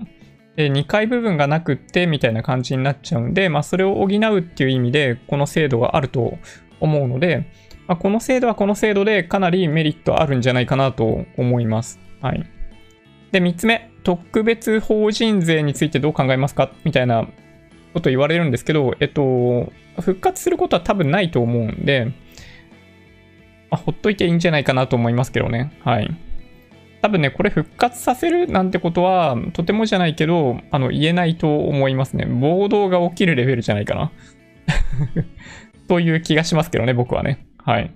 2回部分がなくってみたいな感じになっちゃうんで、まあ、それを補うっていう意味で、この制度があると思うので、まあ、この制度はこの制度でかなりメリットあるんじゃないかなと思います。はい。で、3つ目、特別法人税についてどう考えますか？みたいなこと言われるんですけど、えっと、復活することは多分ないと思うんで、まあ、ほっといていいんじゃないかなと思いますけどね。はい。多分ね、これ復活させるなんてことは、とてもじゃないけど、あの、言えないと思いますね。暴動が起きるレベルじゃないかな。という気がしますけどね、僕はね。はい。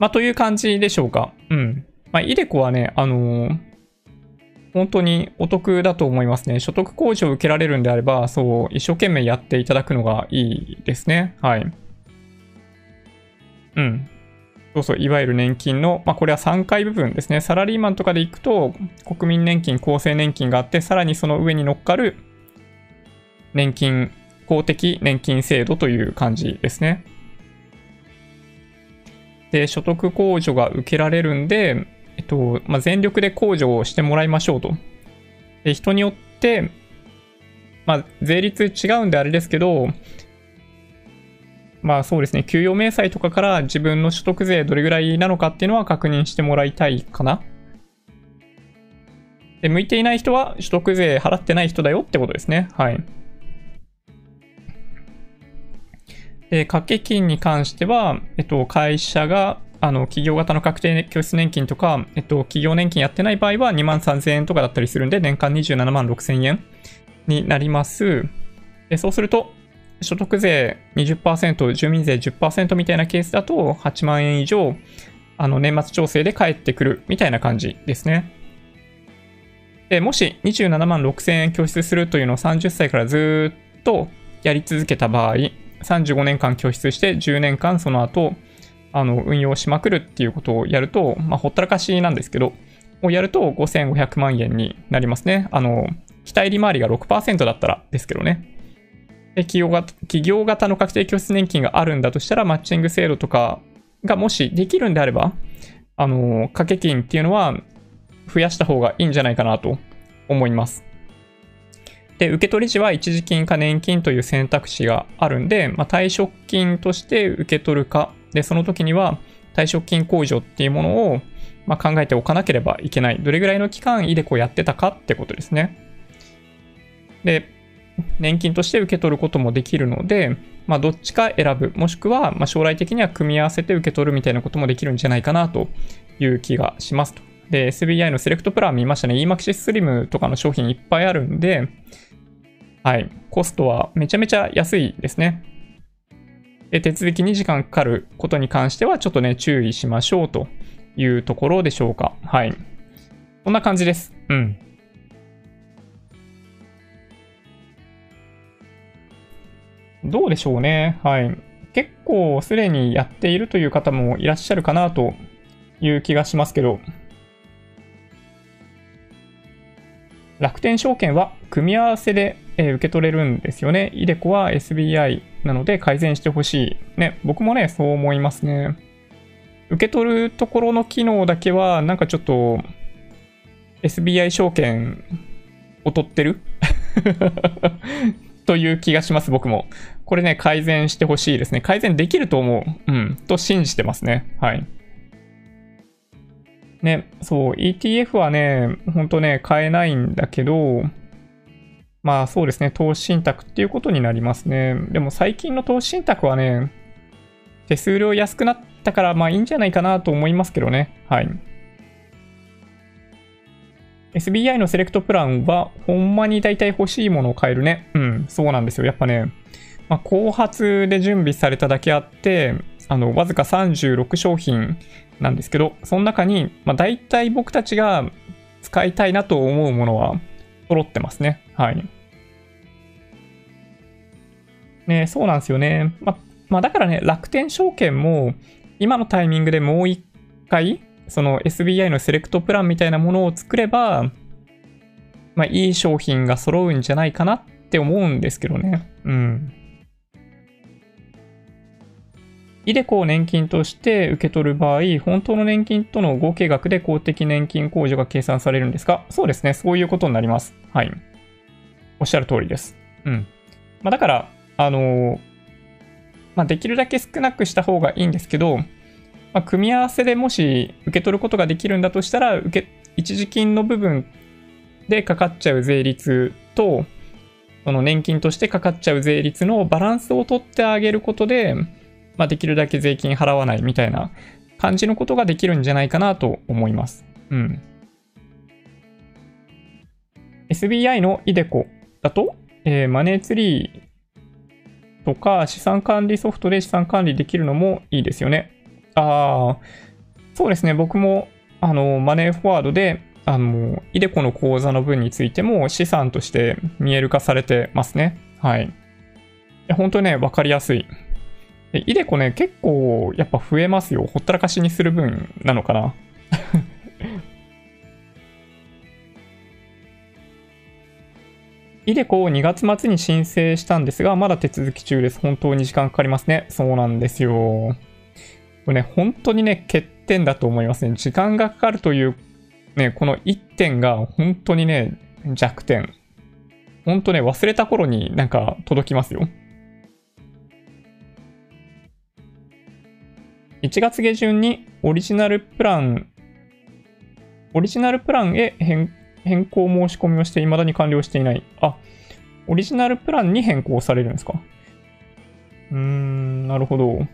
まあ、という感じでしょうか。うん。まあ、イデコはね、あのー、本当にお得だと思いますね。所得控除を受けられるんであれば、そう、一生懸命やっていただくのがいいですね。はい。うん。そうそう、いわゆる年金の、まあ、これは3回部分ですね。サラリーマンとかで行くと、国民年金、厚生年金があって、さらにその上に乗っかる年金、公的年金制度という感じですね。で、所得控除が受けられるんで、えっと、まあ、全力で控除をしてもらいましょうと。で、人によって、まあ、税率違うんであれですけど、まあそうですね、給与明細とかから自分の所得税どれぐらいなのかっていうのは確認してもらいたいかな。で、向いていない人は所得税払ってない人だよってことですね。はい。で、掛け金に関しては、えっと、会社が、あの、企業型の確定拠出年金とか、えっと、企業年金やってない場合は2万3000円とかだったりするんで、年間27万6000円になります。で、そうすると、所得税20%、住民税10%みたいなケースだと8万円以上、あの、年末調整で返ってくるみたいな感じですね。で、もし27万6000円拠出するというのを30歳からずっとやり続けた場合、35年間拠出して10年間その後、あの、運用しまくるっていうことをやると、まあ、ほったらかしなんですけど、をやると5500万円になりますね。あの、期待利回りが6%だったらですけどね。企業型企業型の確定拠出年金があるんだとしたら、マッチング制度とかがもしできるんであれば、あの、掛け金っていうのは増やした方がいいんじゃないかなと思います。で、受取り時は一時金か年金という選択肢があるんで、まあ、退職金として受け取るか、で、その時には退職金控除っていうものを、まあ、考えておかなければいけない。どれぐらいの期間、イデコやってたかってことですね。で、年金として受け取ることもできるので、まあ、どっちか選ぶ、もしくは、ま将来的には組み合わせて受け取るみたいなこともできるんじゃないかなという気がしますと。で、SBI のセレクトプラン見ましたね。EMAXIS Slim とかの商品いっぱいあるんで、はい、コストはめちゃめちゃ安いですね。で、手続きに時間かかることに関してはちょっとね、注意しましょうというところでしょうか。はい。こんな感じです。うん。どうでしょうね。はい。結構すでにやっているという方もいらっしゃるかなという気がしますけど、楽天証券は組み合わせで受け取れるんですよね。イデコは SBI なので改善してほしい。ね、僕もね、そう思いますね。受け取るところの機能だけは、なんかちょっと SBI 証券劣ってる？という気がします、僕も。これね、改善してほしいですね。改善できると思う。うん。と信じてますね。はい。ね、そう、ETF はね、ほんとね、買えないんだけど、まあそうですね、投資信託っていうことになりますね。でも最近の投資信託はね、手数料安くなったから、まあいいんじゃないかなと思いますけどね。はい。SBI のセレクトプランは、ほんまに大体欲しいものを買えるね。うん、そうなんですよ。やっぱね、まあ、後発で準備されただけあって、あの、わずか36商品なんですけど、その中に、まあ、大体僕たちが使いたいなと思うものは揃ってますね。はい。ね、そうなんですよね。ま、まあ、だからね、楽天証券も、今のタイミングでもう一回、その SBI のセレクトプランみたいなものを作れば、まあ、いい商品が揃うんじゃないかなって思うんですけどね。うん。イデコを年金として受け取る場合、本当の年金との合計額で公的年金控除が計算されるんですか？そうですね。そういうことになります。はい。おっしゃる通りです。うん。まあ、だから、あのー、まあ、できるだけ少なくした方がいいんですけど、まあ、組み合わせでもし受け取ることができるんだとしたら、受け、一時金の部分でかかっちゃう税率と、その年金としてかかっちゃう税率のバランスを取ってあげることで、まあ、できるだけ税金払わないみたいな感じのことができるんじゃないかなと思います。うん。SBI の iDeCo だと、えー、マネーツリーとか資産管理ソフトで資産管理できるのもいいですよね。ああ、そうですね。僕も、あの、マネーフォワードで、あの、イデコの口座の分についても資産として見える化されてますね。はい。本当ね、わかりやすい。イデコね、結構やっぱ増えますよ。ほったらかしにする分なのかな。イデコを2月末に申請したんですが、まだ手続き中です。本当に時間かかりますね。そうなんですよ。これね、本当にね、欠点だと思いますね。時間がかかるという、ね、この1点が本当にね、弱点。本当ね、忘れた頃になんか届きますよ。1月下旬にオリジナルプラン、オリジナルプランへ変更申し込みをして未だに完了していない。あ、オリジナルプランに変更されるんですかうーん、なるほど。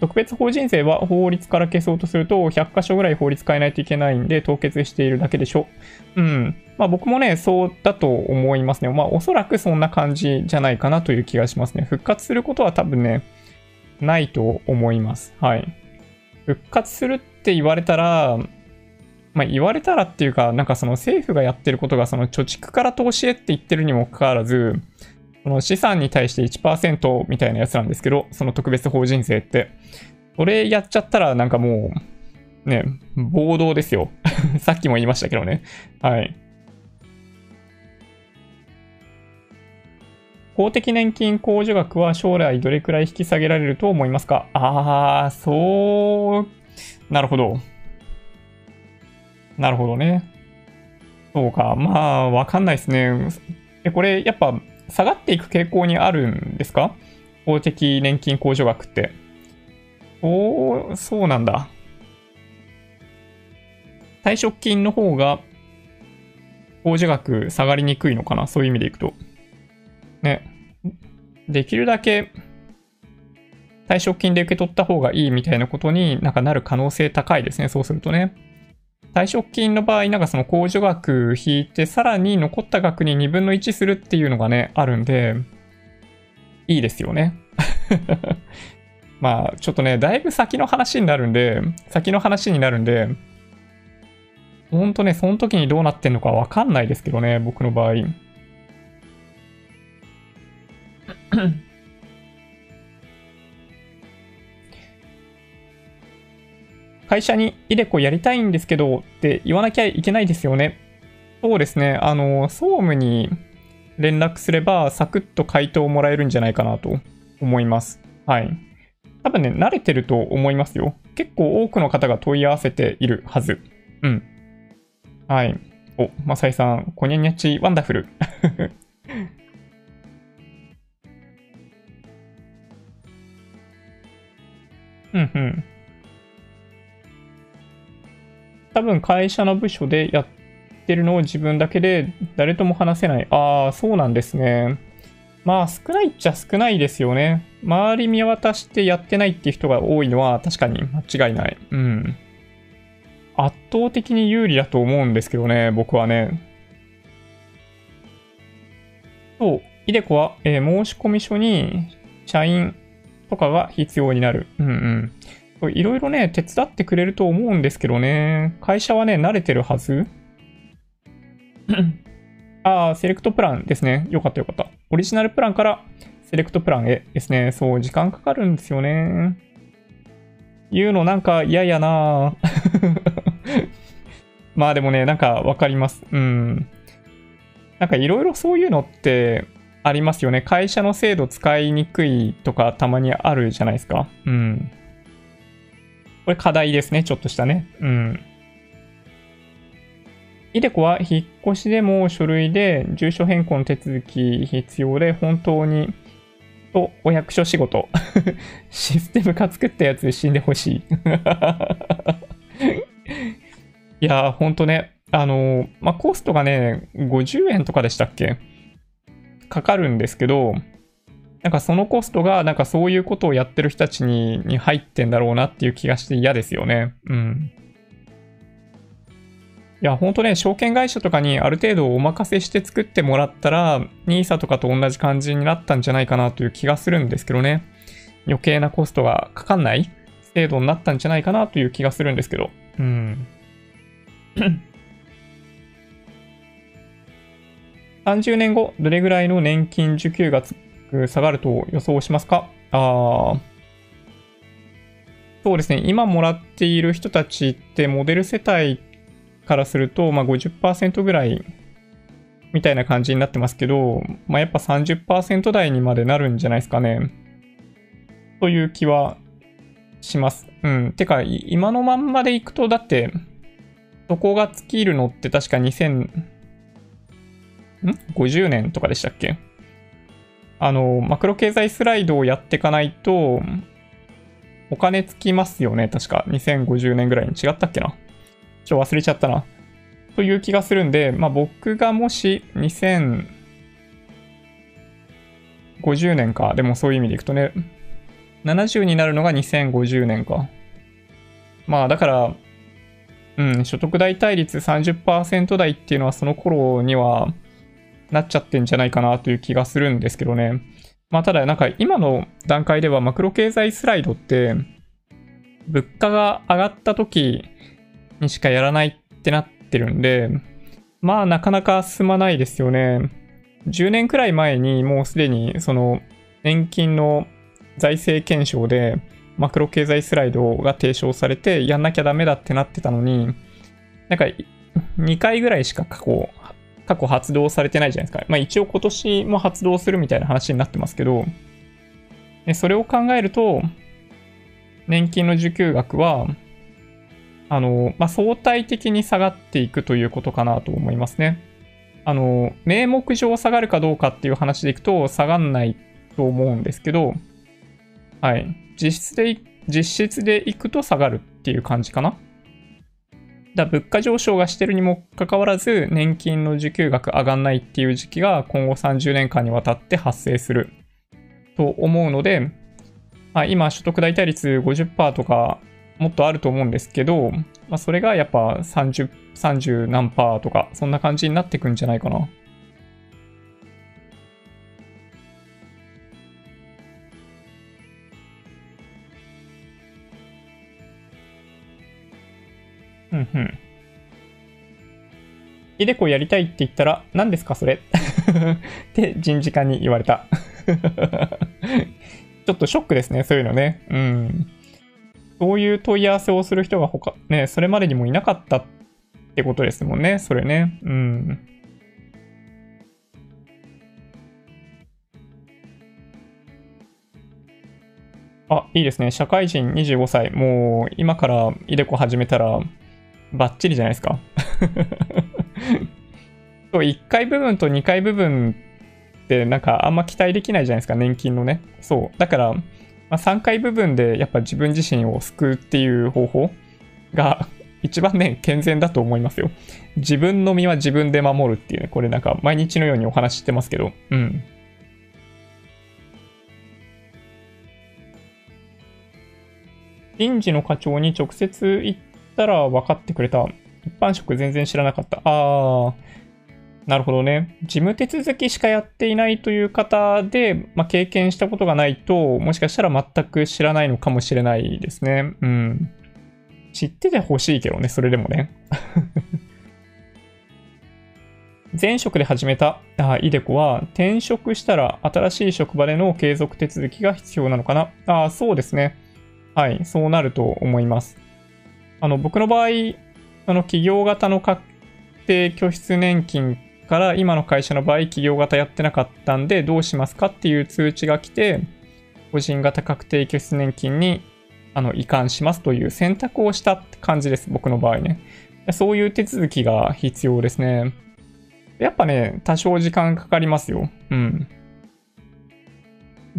特別法人税は法律から消そうとすると100箇所ぐらい法律変えないといけないんで凍結しているだけでしょ。うん。まあ僕もね、そうだと思いますね。まあおそらくそんな感じじゃないかなという気がしますね。復活することは多分ね、ないと思います。はい。復活するって言われたら、まあ、言われたらっていうか、なんかその政府がやってることがその貯蓄から投資へって言ってるにもかかわらず、その資産に対して1%みたいなやつなんですけど、その特別法人税って。それやっちゃったらなんかもう、ね、暴動ですよ。さっきも言いましたけどね。はい。公的年金控除額は将来どれくらい引き下げられると思いますか？ああ、そう、なるほど。なるほどね。そうか。まあ、わかんないですね。え、これ、やっぱ、下がっていく傾向にあるんですか？公的年金控除額って。おーそうなんだ。退職金の方が、控除額下がりにくいのかな？そういう意味でいくと。ね。できるだけ退職金で受け取った方がいいみたいなことになんかなる可能性高いですね。そうするとね。退職金の場合、なんかその控除額引いて、さらに残った額に2分の1するっていうのがね、あるんで、いいですよね。まあ、ちょっとね、だいぶ先の話になるんで、先の話になるんで、ほんとね、その時にどうなってんのかわかんないですけどね、僕の場合。会社にイデコやりたいんですけどって言わなきゃいけないですよね。そうですね。あの、総務に連絡すればサクッと回答をもらえるんじゃないかなと思います。はい。多分ね、慣れてると思いますよ。結構多くの方が問い合わせているはず。うん。はい。お、マサイさん、コニャニャチワンダフル。うんうん。多分会社の部署でやってるのを自分だけで誰とも話せない。ああ、そうなんですね。まあ少ないっちゃ少ないですよね。周り見渡してやってないっていう人が多いのは確かに間違いない。うん。圧倒的に有利だと思うんですけどね、僕はね。そう、イデコは、えー、申込書に社員とかが必要になる。うんうん。いろいろね、手伝ってくれると思うんですけどね。会社はね、慣れてるはず ああ、セレクトプランですね。よかったよかった。オリジナルプランからセレクトプランへですね。そう、時間かかるんですよね。言うのなんか嫌やな まあでもね、なんかわかります。うん。なんかいろいろそういうのって、ありますよね。会社の制度使いにくいとかたまにあるじゃないですか。うん。これ課題ですね。ちょっとしたね。うん。イデコは引っ越しでも書類で住所変更の手続き必要で本当にとお役所仕事 システム化作ったやつ死んでほしい いやーほんとねあのー、まあ、コストがね50円とかでしたっけ？かかるんですけどなんかそのコストがなんかそういうことをやってる人たちにに入ってんだろうなっていう気がして嫌ですよねうんいや、ほんとね、証券会社とかにある程度お任せして作ってもらったら、NISA とかと同じ感じになったんじゃないかなという気がするんですけどね。余計なコストがかかんない制度になったんじゃないかなという気がするんですけど。うん。30年後、どれぐらいの年金受給が下がると予想しますか？ああ。そうですね。今もらっている人たちってモデル世帯からすると、まあ、50%ぐらいみたいな感じになってますけど、まあ、やっぱ30%台にまでなるんじゃないですかね。という気はします。うん。てか、今のまんまでいくと、だって、そこが尽きるのって確か2000、ん ?50 年とかでしたっけ？あの、マクロ経済スライドをやっていかないと、お金つきますよね、確か。2050年ぐらいに違ったっけな。ちょ、忘れちゃったな。という気がするんで、まあ、僕がもし2050年か。でもそういう意味でいくとね、70になるのが2050年か。まあ、だから、うん、所得代替率30%台っていうのはその頃にはなっちゃってんじゃないかなという気がするんですけどね。まあ、ただ、なんか今の段階ではマクロ経済スライドって、物価が上がった時にしかやらないってなってるんで、まあなかなか進まないですよね。10年くらい前にもうすでにその年金の財政検証でマクロ経済スライドが提唱されてやんなきゃダメだってなってたのに、なんか2回ぐらいしか過去、過去発動されてないじゃないですか。まあ一応今年も発動するみたいな話になってますけど、それを考えると、年金の受給額はあの、まあ、相対的に下がっていくということかなと思いますね。あの、名目上下がるかどうかっていう話でいくと下がんないと思うんですけど、はい。実質で、実質でいくと下がるっていう感じかな。だ物価上昇がしてるにもかかわらず、年金の受給額上がんないっていう時期が今後30年間にわたって発生すると思うので、まあ、今、所得代替率50%とかもっとあると思うんですけど、まあ、それがやっぱ30、30何パーとか、そんな感じになってくんじゃないかな。うんうん。イデコやりたいって言ったら、何ですかそれ？って人事課に言われた ちょっとショックですね、そういうのね。うん。そういう問い合わせをする人が他、ね、それまでにもいなかったってことですもんね、それね。うん。あ、いいですね。社会人25歳。もう、今からイデコ始めたら、バッチリじゃないですか。そう、1回部分と2回部分ってなんかあんま期待できないじゃないですか、年金のね。そう。だから、まあ、3回部分でやっぱ自分自身を救うっていう方法が 一番ね、健全だと思いますよ。自分の身は自分で守るっていうね、これなんか毎日のようにお話してますけど、うん。人事の課長に直接言ったら分かってくれた。一般職全然知らなかった。あー。なるほどね。事務手続きしかやっていないという方で、まあ、経験したことがないと、もしかしたら全く知らないのかもしれないですね。うん。知っててほしいけどね、それでもね。前職で始めたあイデコは、転職したら新しい職場での継続手続きが必要なのかなあそうですね。はい、そうなると思います。あの、僕の場合、あの、企業型の確定拠出年金から今の会社の場合企業型やってなかったんでどうしますかっていう通知が来て個人型確定拠出年金にあの移管しますという選択をしたって感じです僕の場合ね。そういう手続きが必要ですね。やっぱね多少時間かかりますよ。うん。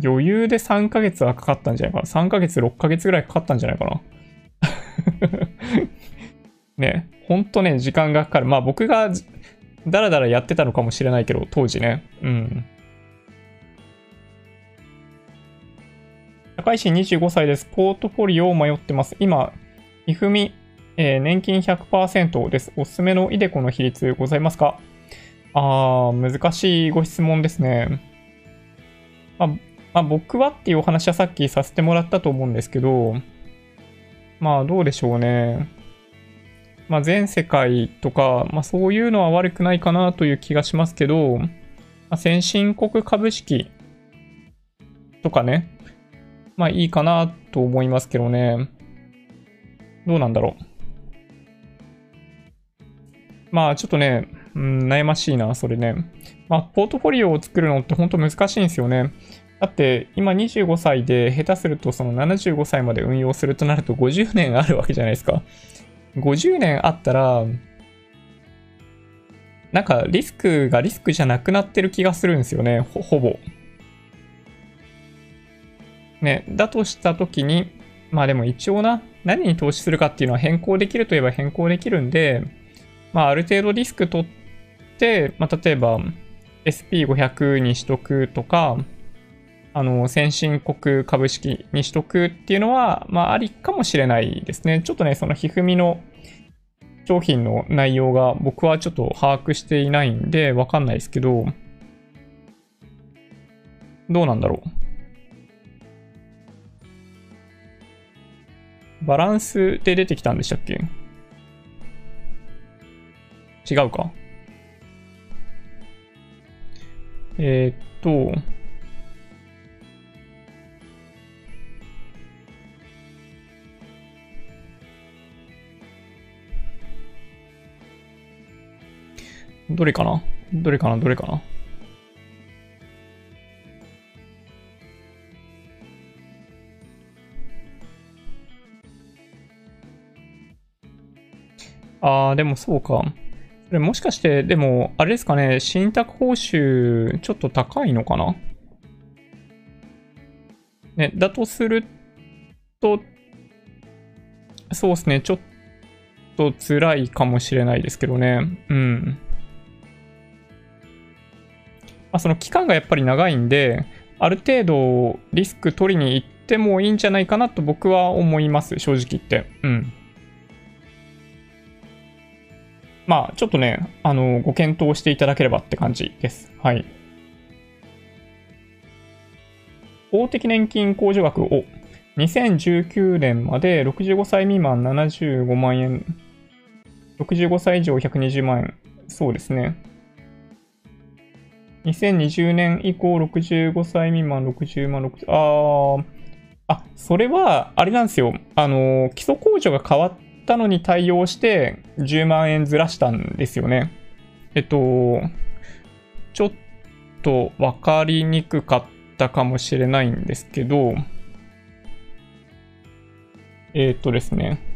余裕で3ヶ月はかかったんじゃないかな。3ヶ月6ヶ月ぐらいかかったんじゃないかな。ね、ほんとね、時間がかかる。まあ僕がだらだらやってたのかもしれないけど、当時ね。うん。高石25歳です。ポートフォリオを迷ってます。今、いふみ、えー、年金100%です。おすすめのイデコの比率ございますか？あー、難しいご質問ですね。まあ、まあ、僕はっていうお話はさっきさせてもらったと思うんですけど、まあどうでしょうね。まあ、全世界とか、まあ、そういうのは悪くないかなという気がしますけど、まあ、先進国株式とかね、まあいいかなと思いますけどね。どうなんだろう。まあちょっとね、うん、悩ましいな、それね。まあ、ポートフォリオを作るのって本当難しいんですよね。だって、今25歳で下手するとその75歳まで運用するとなると50年あるわけじゃないですか。50年あったら、なんかリスクがリスクじゃなくなってる気がするんですよね、ほぼ。ね、だとしたときに、まあでも一応な、何に投資するかっていうのは変更できるといえば変更できるんで、まあある程度リスク取って、まあ例えば SP500 にしとくとか、あの、先進国株式にしとくっていうのは、まあ、ありかもしれないですね。ちょっとね、そのひふみの商品の内容が僕はちょっと把握していないんで、わかんないですけど、どうなんだろう。バランスで出てきたんでしたっけ？違うかえー、っと、どれかな？どれかな？どれかな？ああ、でもそうか。それもしかして、でも、あれですかね、信託報酬、ちょっと高いのかな？ね、だとすると、そうですね、ちょっと辛いかもしれないですけどね。うん。まあ、その期間がやっぱり長いんで、ある程度リスク取りに行ってもいいんじゃないかなと僕は思います、正直言って。うん。まあ、ちょっとね、あの、ご検討していただければって感じです。はい。公的年金控除額を2019年まで65歳未満75万円、65歳以上120万円、そうですね。2020年以降65歳未満60万60、ああ、それは、あれなんですよ。あの、基礎控除が変わったのに対応して10万円ずらしたんですよね。えっと、ちょっとわかりにくかったかもしれないんですけど、えっとですね。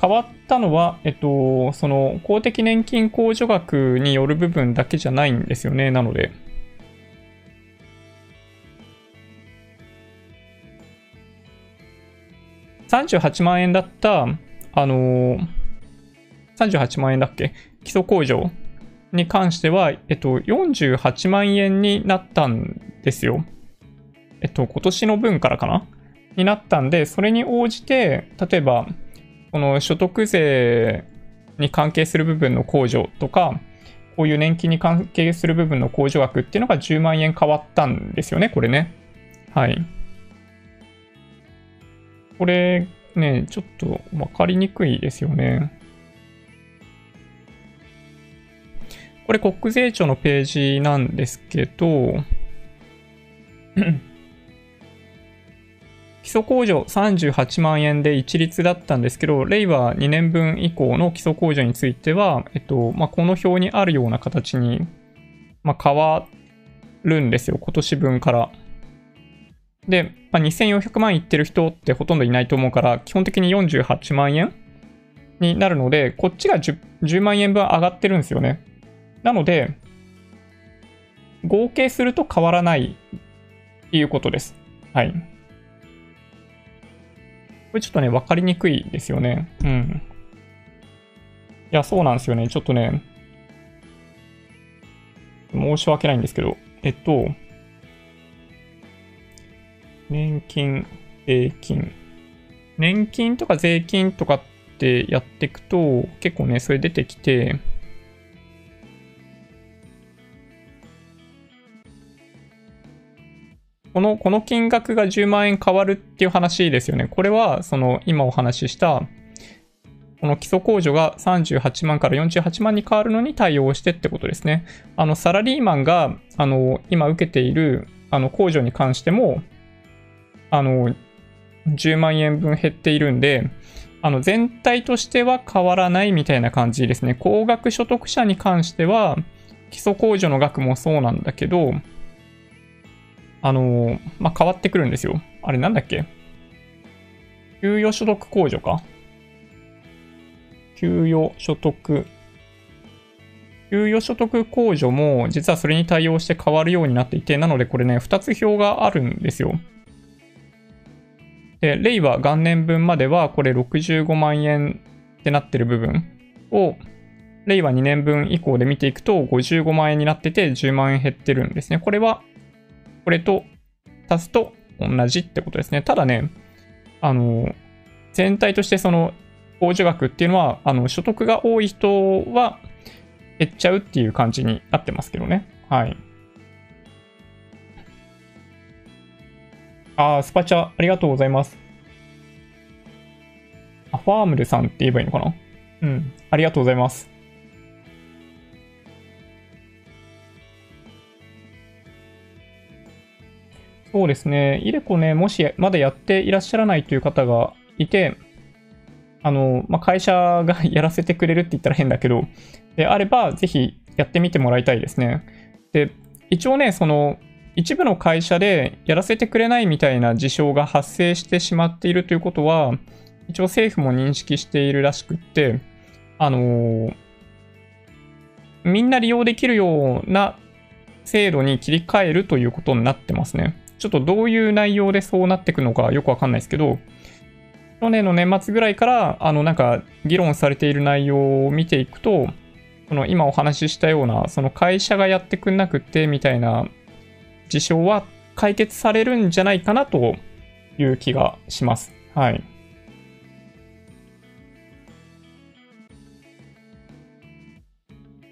変わったのは、えっと、その公的年金控除額による部分だけじゃないんですよね。なので。38万円だった、あのー、38万円だっけ？基礎控除に関しては、えっと、48万円になったんですよ。えっと、今年の分からかな？になったんで、それに応じて、例えば、この所得税に関係する部分の控除とか、こういう年金に関係する部分の控除額っていうのが10万円変わったんですよね、これね。はい。これね、ちょっとわかりにくいですよね。これ国税庁のページなんですけど、基礎控除38万円で一律だったんですけど、令和2年分以降の基礎控除については、えっと、まあ、この表にあるような形に、まあ、変わるんですよ。今年分から。で、まあ、2400万いってる人ってほとんどいないと思うから、基本的に48万円になるので、こっちが 10, 10万円分上がってるんですよね。なので、合計すると変わらないっていうことです。はい。これちょっとね、わかりにくいですよね。うん。いや、そうなんですよね。ちょっとね、申し訳ないんですけど、えっと、年金、税金。年金とか税金とかってやっていくと、結構ね、それ出てきて、この、この金額が10万円変わるっていう話ですよね。これは、その、今お話しした、この基礎控除が38万から48万に変わるのに対応してってことですね。あの、サラリーマンが、あの、今受けている、あの、控除に関しても、あの、10万円分減っているんで、あの、全体としては変わらないみたいな感じですね。高額所得者に関しては、基礎控除の額もそうなんだけど、あの、まあ、変わってくるんですよ。あれなんだっけ？給与所得控除か？給与所得。給与所得控除も実はそれに対応して変わるようになっていて、なのでこれね、2つ表があるんですよ。で、令和元年分まではこれ65万円ってなってる部分を、令和2年分以降で見ていくと55万円になってて10万円減ってるんですね。これはこれと足すと同じってことですね。ただね、あの、全体としてその控除額っていうのは、あの、所得が多い人は減っちゃうっていう感じになってますけどね。はい。あー、スパチャ、ありがとうございます。あ、ファームルさんって言えばいいのかな？うん。ありがとうございます。そうですね。イデコね、もしまだやっていらっしゃらないという方がいて、あの、まあ、会社が やらせてくれるって言ったら変だけど、であれば、ぜひやってみてもらいたいですね。で、一応ね、その、一部の会社でやらせてくれないみたいな事象が発生してしまっているということは、一応政府も認識しているらしくって、あのみんな利用できるような制度に切り替えるということになってますね。ちょっとどういう内容でそうなっていくのかよくわかんないですけど、去年の年末ぐらいから、あの、なんか、議論されている内容を見ていくと、その今お話ししたような、その会社がやってくんなくてみたいな事象は解決されるんじゃないかなという気がします。はい。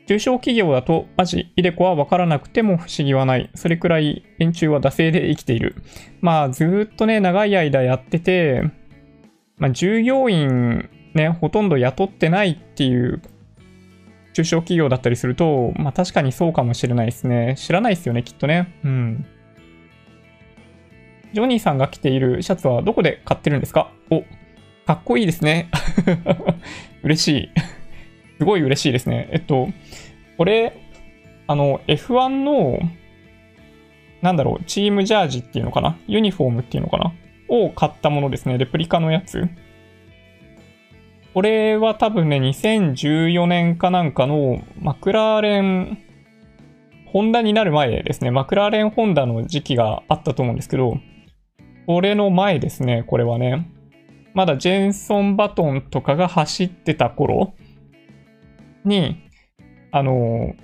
中小企業だと、マジ、イデコは分からなくても不思議はない。それくらい、円柱は惰性で生きている。まあ、ずっとね、長い間やってて、まあ、従業員ね、ほとんど雇ってないっていう中小企業だったりすると、まあ確かにそうかもしれないですね。知らないですよね、きっとね。うん。ジョニーさんが着ているシャツはどこで買ってるんですか？お、かっこいいですね。嬉しい。すごい嬉しいですね。えっと、これ、あの、F1 の、なんだろう、チームジャージっていうのかな？ユニフォームっていうのかな？を買ったものですね。レプリカのやつ。これは多分ね、2014年かなんかのマクラーレン、ホンダになる前ですね。マクラーレンホンダの時期があったと思うんですけど、これの前ですね、これはね。まだジェンソン・バトンとかが走ってた頃に、あの、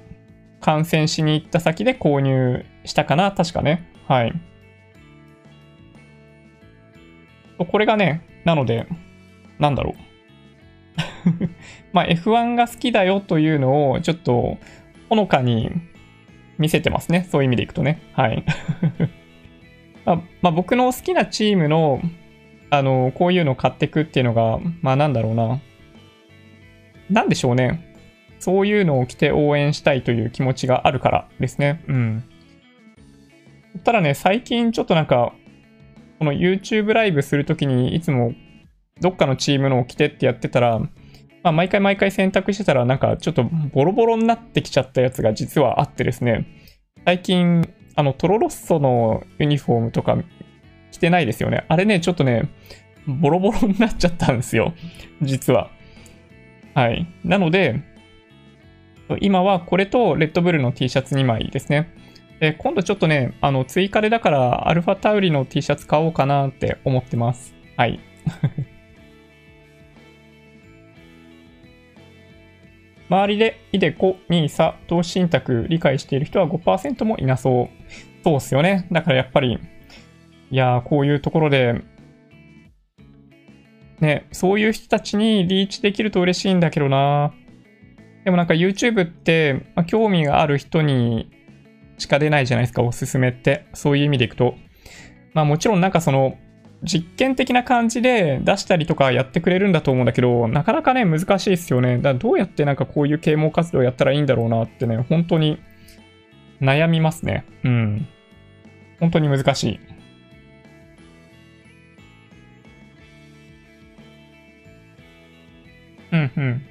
観戦しに行った先で購入したかな、確かね。はい。これがね、なので、なんだろう。まあ F1 が好きだよというのをちょっとほのかに見せてますね。そういう意味でいくとね。はい。まあ、ま、僕の好きなチームの、あの、こういうのを買っていくっていうのが、まあなんだろうな。なんでしょうね。そういうのを着て応援したいという気持ちがあるからですね。うん。ただね、最近ちょっとなんか、この YouTube ライブするときにいつもどっかのチームのを着てってやってたら、まあ、毎回毎回選択してたらなんかちょっとボロボロになってきちゃったやつが実はあってですね、最近、あの、トロロッソのユニフォームとか着てないですよね。あれね、ちょっとね、ボロボロになっちゃったんですよ。実は。はい。なので、今はこれとレッドブルの T シャツ2枚ですね。で、今度ちょっとね、あの、追加でだからアルファタウリの T シャツ買おうかなって思ってます。はい。周りでイデコ、ニーサ、投資信託理解している人は5%もいなそう。そうっすよね。だからやっぱり、いやー、こういうところで、ね、そういう人たちにリーチできると嬉しいんだけどな。でもなんか YouTube って、まあ、興味がある人にしか出ないじゃないですか、おすすめって。そういう意味でいくと。まあもちろんなんかその、実験的な感じで出したりとかやってくれるんだと思うんだけど、なかなかね、難しいですよね。だからどうやってなんかこういう啓蒙活動やったらいいんだろうなってね、本当に悩みますね。うん。本当に難しい。うんうん。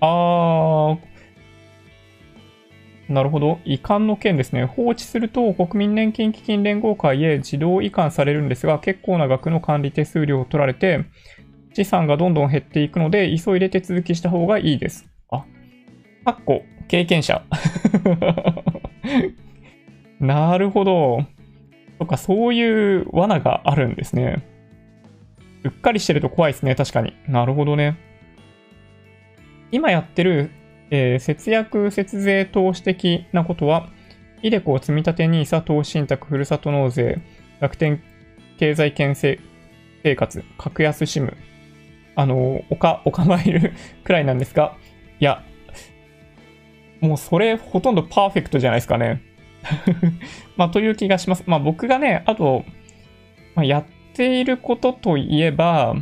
あー、なるほど。移管の件ですね。放置すると国民年金基金連合会へ自動移管されるんですが、結構な額の管理手数料を取られて、資産がどんどん減っていくので、急いで手続きした方がいいです。あ、かっこ、経験者。なるほど。そっか、そういう罠があるんですね。うっかりしてると怖いですね、確かに。なるほどね。今やってるえー、節約節税投資的なことは、イデコ積立 NISA 投資信託ふるさと納税、楽天経済圏生活、格安シム、あの、おか、お構える くらいなんですが、いや、もうそれほとんどパーフェクトじゃないですかね。まあ、という気がします。まあ、僕がね、あと、まあ、やっていることといえば、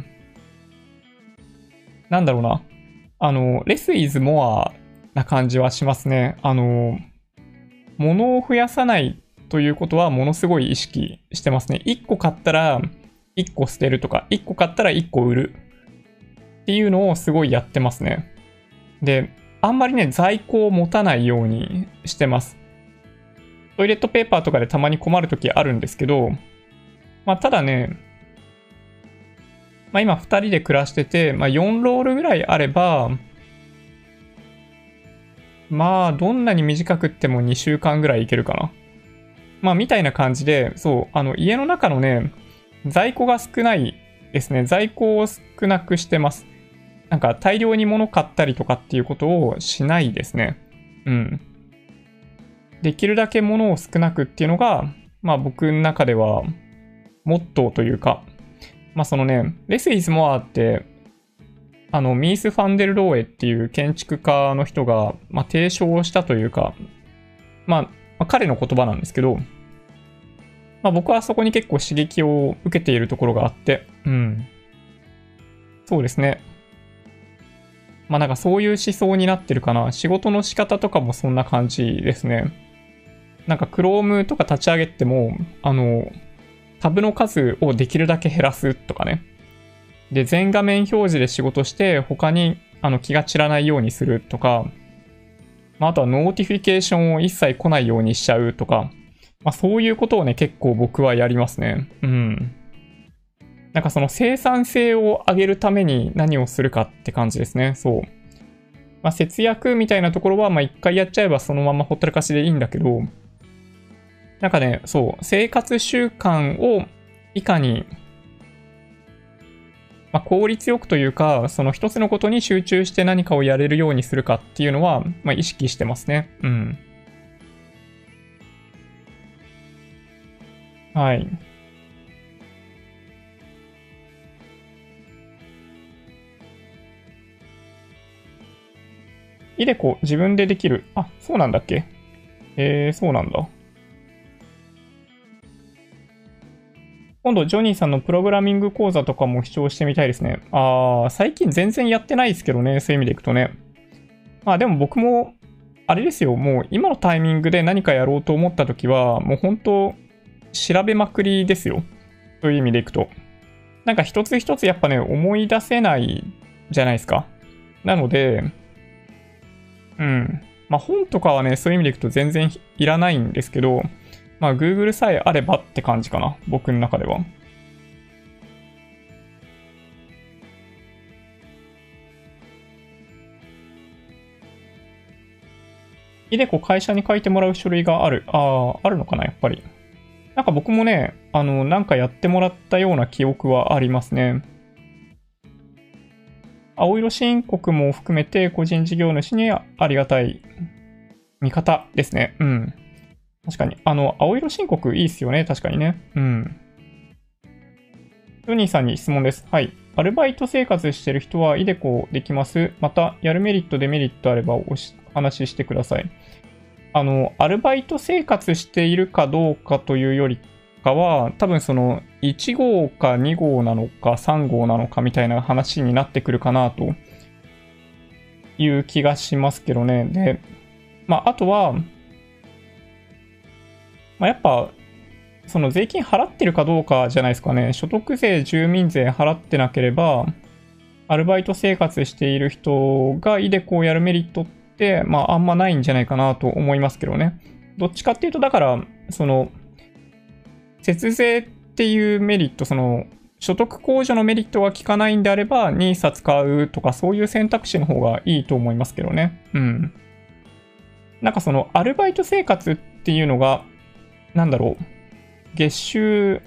なんだろうな。あの、less is more な感じはしますね。あの、物を増やさないということはものすごい意識してますね。1個買ったら1個捨てるとか、1個買ったら1個売るっていうのをすごいやってますね。で、あんまりね、在庫を持たないようにしてます。トイレットペーパーとかでたまに困るときあるんですけど、まあ、ただね、まあ、今2人で暮らしてて、まあ、4ロールぐらいあれば、まあ、どんなに短くっても2週間ぐらいいけるかな。まあ、みたいな感じで、そう、あの、家の中のね、在庫が少ないですね。在庫を少なくしてます。なんか、大量に物買ったりとかっていうことをしないですね。うん。できるだけ物を少なくっていうのが、まあ僕の中では、モットーというか、まあそのね、レスイズモアって、あの、ミース・ファンデル・ローエっていう建築家の人が、まあ、提唱したというか、まあ、まあ、彼の言葉なんですけど、まあ、僕はそこに結構刺激を受けているところがあって、うん。そうですね。まあなんかそういう思想になってるかな。仕事の仕方とかもそんな感じですね。なんか Chrome とか立ち上げても、あの、タブの数をできるだけ減らすとかね。で、全画面表示で仕事して他にあの気が散らないようにするとか、まあ、あとは notification を一切来ないようにしちゃうとか、まあ、そういうことをね、結構僕はやりますね。うん。なんかその生産性を上げるために何をするかって感じですね。そう。まあ、節約みたいなところは、まあ一回やっちゃえばそのままほったらかしでいいんだけど、なんかね、そう、生活習慣をいかに、まあ、効率よくというか、その一つのことに集中して何かをやれるようにするかっていうのは、まあ、意識してますね。うん。はい。イデコ自分でできる。あ、そうなんだっけ？えー、そうなんだ。今度、ジョニーさんのプログラミング講座とかも視聴してみたいですね。あー、最近全然やってないですけどね、そういう意味でいくとね。まあでも僕も、あれですよ、もう今のタイミングで何かやろうと思った時は、もう本当、調べまくりですよ。そういう意味でいくと。なんか一つ一つやっぱね、思い出せないじゃないですか。なので、うん。まあ本とかはね、そういう意味でいくと全然いらないんですけど、まあ Google さえあればって感じかな。僕の中では。イデコ会社に書いてもらう書類がある。ああ、あるのかな、やっぱり。なんか僕もね、あの、なんかやってもらったような記憶はありますね。青色申告も含めて個人事業主にありがたい見方ですね。うん。確かに。あの、青色申告いいっすよね。確かにね。うん。トニーさんに質問です。はい。アルバイト生活してる人はイデコできます？また、やるメリット、デメリットあればお話ししてください。あの、アルバイト生活しているかどうかというよりかは、多分その1号か2号なのか3号なのかみたいな話になってくるかなという気がしますけどね。で、まあ、あとは、まあ、やっぱ、その税金払ってるかどうかじゃないですかね。所得税、住民税払ってなければ、アルバイト生活している人がイデコをやるメリットって、まあ、あんまないんじゃないかなと思いますけどね。どっちかっていうと、だから、その、節税っていうメリット、その、所得控除のメリットが効かないんであれば、NISA 使うとか、そういう選択肢の方がいいと思いますけどね。うん。なんかその、アルバイト生活っていうのが、なんだろう。月収、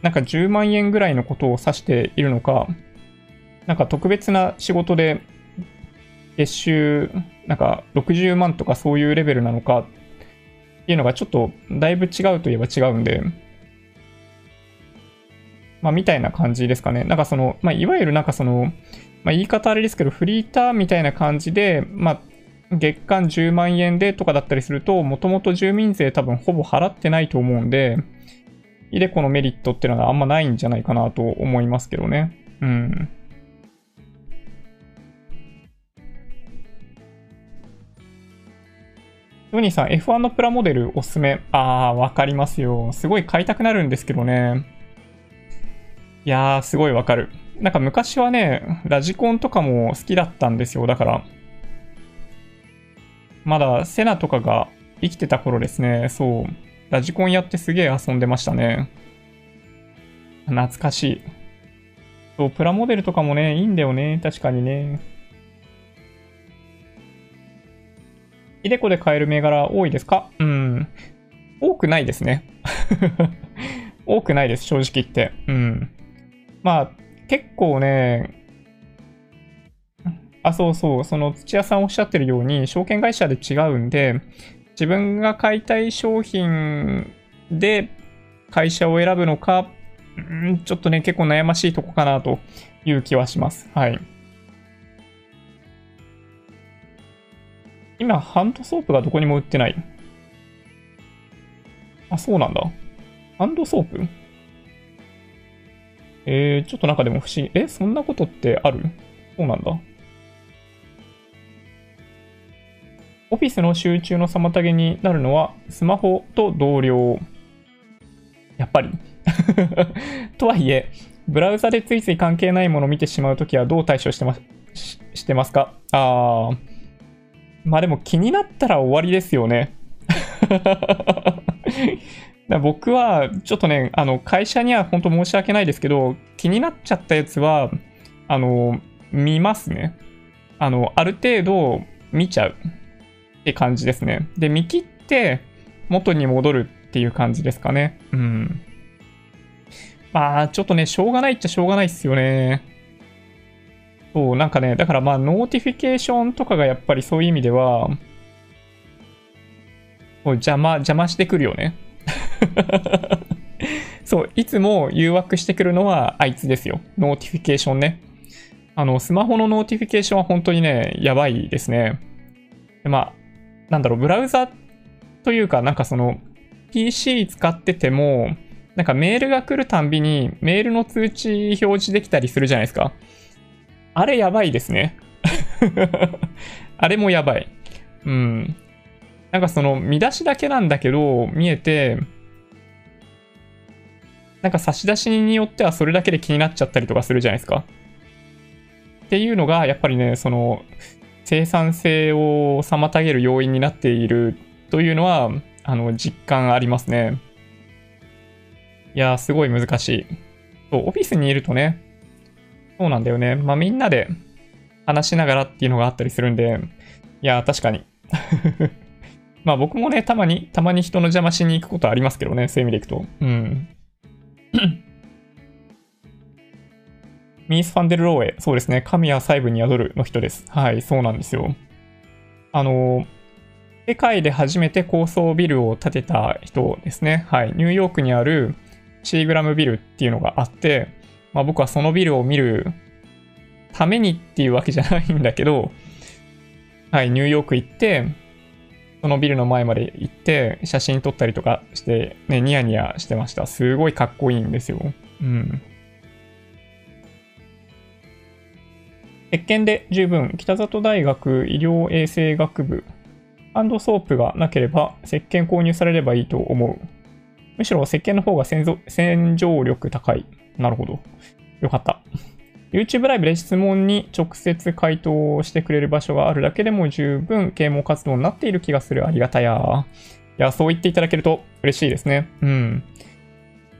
なんか10万円ぐらいのことを指しているのか、なんか特別な仕事で、月収、なんか60万とかそういうレベルなのかっていうのがちょっとだいぶ違うといえば違うんで、まあ、みたいな感じですかね。なんかその、まあ、いわゆるなんかその、まあ、言い方あれですけど、フリーターみたいな感じで、まあ、月間10万円でとかだったりすると、もともと住民税多分ほぼ払ってないと思うんで、イデコのメリットっていうのはあんまないんじゃないかなと思いますけどね。うん。ヨニーさん、F1 のプラモデルおすすめ。あー、わかりますよ。すごい買いたくなるんですけどね。いやー、すごいわかる。なんか昔はね、ラジコンとかも好きだったんですよ。だから。まだセナとかが生きてた頃ですね。そう。ラジコンやってすげえ遊んでましたね。懐かしい。そう、プラモデルとかもね、いいんだよね。確かにね。イデコで買える銘柄多いですか？うん。多くないですね。多くないです、正直言って。うん。まあ、結構ね、あ、そうそう、その土屋さんおっしゃってるように、証券会社で違うんで、自分が買いたい商品で会社を選ぶのか、んちょっとね、結構悩ましいとこかなという気はします。はい。今、ハンドソープがどこにも売ってない。あ、そうなんだ。ハンドソープ？えー、ちょっとなんかでも不思議。え、そんなことってある？そうなんだ。オフィスの集中の妨げになるのはスマホと同僚。やっぱり とはいえ、ブラウザでついつい関係ないものを見てしまうときはどう対処してますししてますか？あー。まあでも気になったら終わりですよね。僕はちょっとね、あの会社には本当申し訳ないですけど、気になっちゃったやつは、あの、見ますね。あの、ある程度見ちゃう。って感じですね。で、見切って元に戻るっていう感じですかね。うん。まあ、ちょっとね、しょうがないっちゃしょうがないっすよね。そう、なんかね、だからまあ、 notification とかがやっぱりそういう意味では、邪魔、邪魔してくるよね。そう、いつも誘惑してくるのはあいつですよ。 notification ね。あの、スマホの notification は本当にね、やばいですね。でま、なんだろう、ブラウザというか、なんかその、PC 使ってても、なんかメールが来るたんびにメールの通知表示できたりするじゃないですか。あれやばいですね。あれもやばい。うん。なんかその見出しだけなんだけど、見えて、なんか差出人によってはそれだけで気になっちゃったりとかするじゃないですか。っていうのが、やっぱりね、その、生産性を妨げる要因になっているというのは、あの、実感ありますね。いや、すごい難しい。そう、オフィスにいるとね、そうなんだよね。まあみんなで話しながらっていうのがあったりするんで、いや、確かに。まあ僕もね、たまに、たまに人の邪魔しに行くことありますけどね、そういう意味でいくと。うん。ミース・ファンデル・ローエ、そうですね、神は細部に宿るの人です。はい、そうなんですよ。あの、世界で初めて高層ビルを建てた人ですね。はい、ニューヨークにあるシーグラムビルっていうのがあって、まあ僕はそのビルを見るためにっていうわけじゃないんだけど、はい、ニューヨーク行って、そのビルの前まで行って、写真撮ったりとかして、ね、ニヤニヤしてました。すごいかっこいいんですよ。うん。鉄拳で十分、北里大学医療衛生学部、ハンドソープがなければ、石鹸購入されればいいと思う。むしろ石鹸の方が洗浄力高い。なるほど。よかった。YouTube ライブで質問に直接回答してくれる場所があるだけでも十分啓蒙活動になっている気がする。ありがたや。いや、そう言っていただけると嬉しいですね。うん。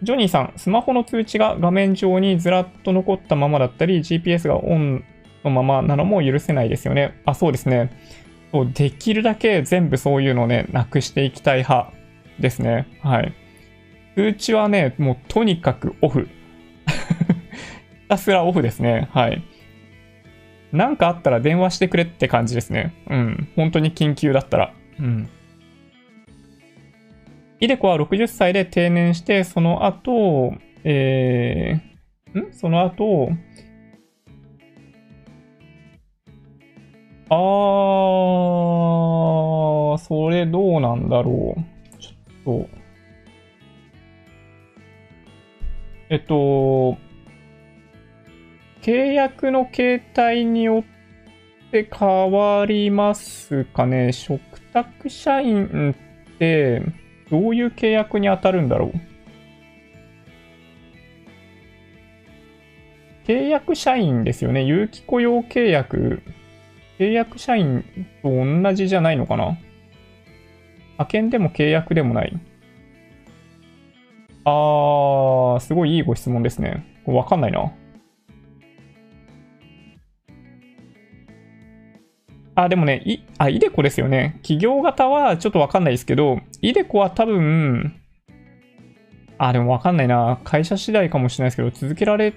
ジョニーさん、スマホの通知が画面上にずらっと残ったままだったり、GPS がオンのままなのも許せないですよね。あ、そうですね。そうできるだけ全部そういうのをね、なくしていきたい派ですね。はい。通知はね、もうとにかくオフ。ひたすらオフですね。はい。なんかあったら電話してくれって感じですね。うん。本当に緊急だったら。うん。イデコは60歳で定年して、その後、えー、ん？その後、あー、それどうなんだろう。ちょっと。えっと、契約の形態によって変わりますかね。嘱託社員ってどういう契約に当たるんだろう。契約社員ですよね。有期雇用契約。契約社員と同じじゃないのかな？派遣でも契約でもない。あー、すごいいいご質問ですね。わかんないな。あ、でもね、い、あ、イデコですよね。企業型はちょっとわかんないですけど、イデコは多分、あ、でもわかんないな。会社次第かもしれないですけど、続けられ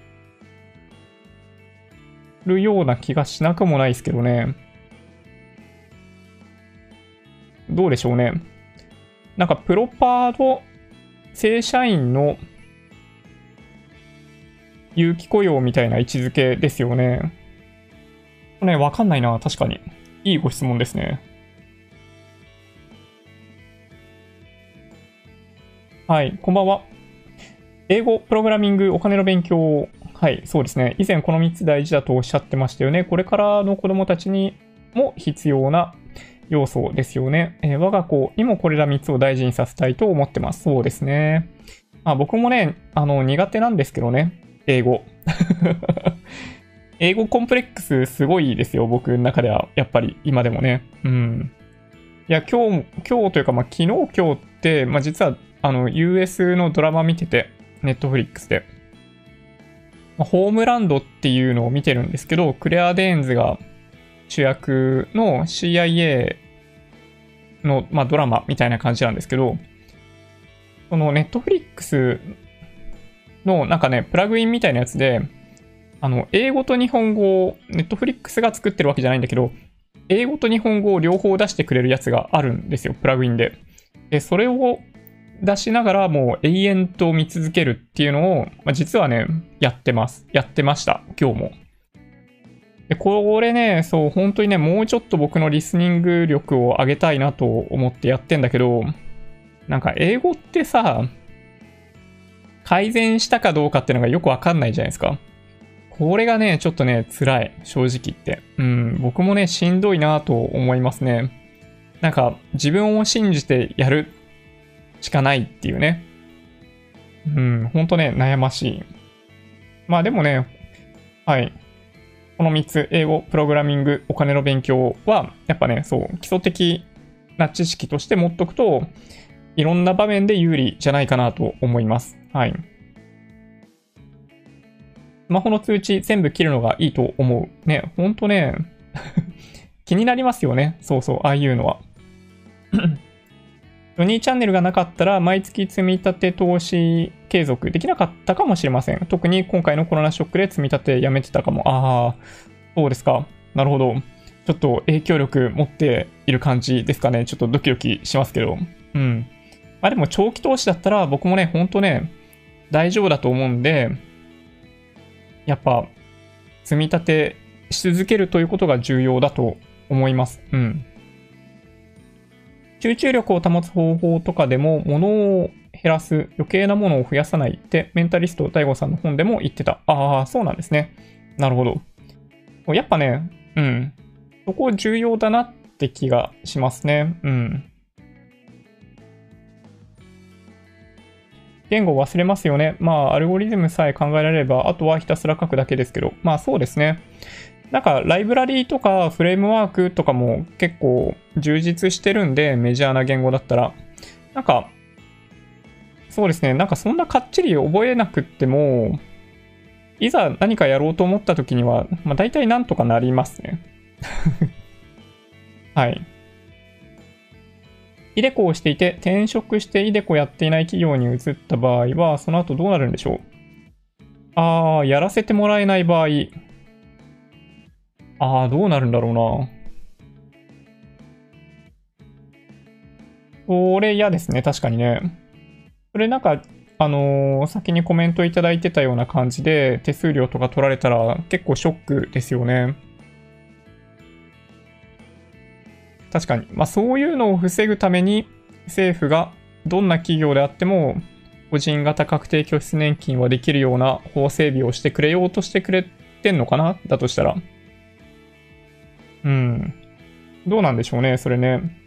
るような気がしなくもないですけどね。どうでしょうね。なんか、プロパード正社員の有期雇用みたいな位置づけですよね。ね、わかんないな、確かに。いいご質問ですね。はい、こんばんは。英語、プログラミング、お金の勉強。はい、そうですね。以前この3つ大事だとおっしゃってましたよね。これからの子供たちにも必要な要素ですよね。えー、我が子にもこれら3つを大事にさせたいと思ってます。そうですね。まあ僕もね、あの、苦手なんですけどね。英語。英語コンプレックスすごいですよ、僕の中では。やっぱり、今でもね。うん。いや、今日、今日というか、まあ、昨日、今日って、まあ、実は、あの、US のドラマ見てて、Netflix で。 Homeland っていうのを見てるんですけど、クレア・デーンズが主役の CIA の、まあ、ドラマみたいな感じなんですけど、その Netflix のなんかね、プラグインみたいなやつで、あの、英語と日本語を、 Netflix が作ってるわけじゃないんだけど、英語と日本語を両方出してくれるやつがあるんですよ、プラグインで。で、それを出しながらもう永遠と見続けるっていうのを、まあ、実はね、やってます。やってました、今日も。で、これね、そう、本当にね、もうちょっと僕のリスニング力を上げたいなと思ってやってんだけど、なんか英語ってさ、改善したかどうかっていうのがよくわかんないじゃないですか。これがね、ちょっとね、辛い。正直言って。うん、僕もね、しんどいなと思いますね。なんか、自分を信じてやるしかないっていうね。うん、ほんとね、悩ましい。まあでもね、はい。この3つ、英語、プログラミング、お金の勉強は、やっぱね、そう、基礎的な知識として持っとくと、いろんな場面で有利じゃないかなと思います。はい。スマホの通知全部切るのがいいと思う。ね、ほんとね、気になりますよね。そうそう、ああいうのは。ジョニーチャンネルがなかったら、毎月積み立て投資継続できなかったかもしれません。特に今回のコロナショックで積み立てやめてたかも。ああ、そうですか。なるほど。ちょっと影響力持っている感じですかね。ちょっとドキドキしますけど。うん。まあでも長期投資だったら僕もね、ほんとね、大丈夫だと思うんで、やっぱ、積み立てし続けるということが重要だと思います。うん。集中力を保つ方法とかでも、物を減らす、余計なものを増やさないってメンタリスト DAIGO さんの本でも言ってた。ああ、そうなんですね。なるほど。やっぱね、うん。そこ重要だなって気がしますね。うん。言語忘れますよね。まあ、アルゴリズムさえ考えられれば、あとはひたすら書くだけですけど、まあそうですね。なんか、ライブラリーとかフレームワークとかも結構充実してるんで、メジャーな言語だったら。なんか、そうですね。なんかそんなかっちり覚えなくっても、いざ何かやろうと思った時には、まあ大体なんとかなりますね。はい。イデコをしていて、転職してイデコやっていない企業に移った場合は、その後どうなるんでしょう？あー、やらせてもらえない場合。あー、どうなるんだろうな。これ嫌ですね、確かにね。それなんか、あのー、先にコメントいただいてたような感じで、手数料とか取られたら結構ショックですよね。確かに。まあそういうのを防ぐために政府がどんな企業であっても個人型確定拠出年金はできるような法整備をしてくれようとしてくれてんのかな？だとしたら。うん。どうなんでしょうね、それね。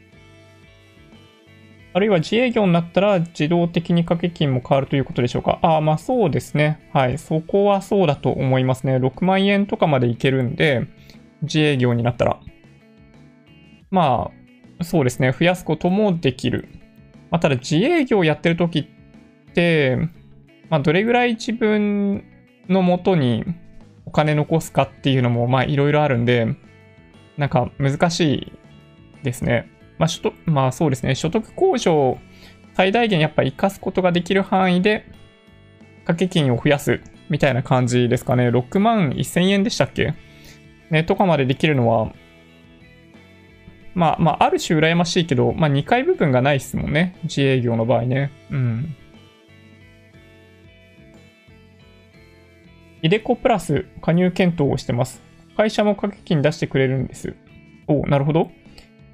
あるいは自営業になったら自動的に掛け金も変わるということでしょうか。ああ、まあそうですね。はい。そこはそうだと思いますね。6万円とかまでいけるんで、自営業になったら。まあ、そうですね、増やすこともできる。まあ、ただ自営業やってる時って、まあ、どれぐらい自分のもとにお金残すかっていうのも、まあ、いろいろあるんで、なんか難しいですね。まあ、所得、まあそうですね、所得控除を最大限やっぱ活かすことができる範囲で、掛け金を増やすみたいな感じですかね。6万1000円でしたっけ？ね、とかまでできるのは、まあ、まあ、ある種羨ましいけど、まあ、2階部分がないですもんね。自営業の場合ね。うん。イデコプラス加入検討をしてます。会社も掛け金出してくれるんです。おなるほど。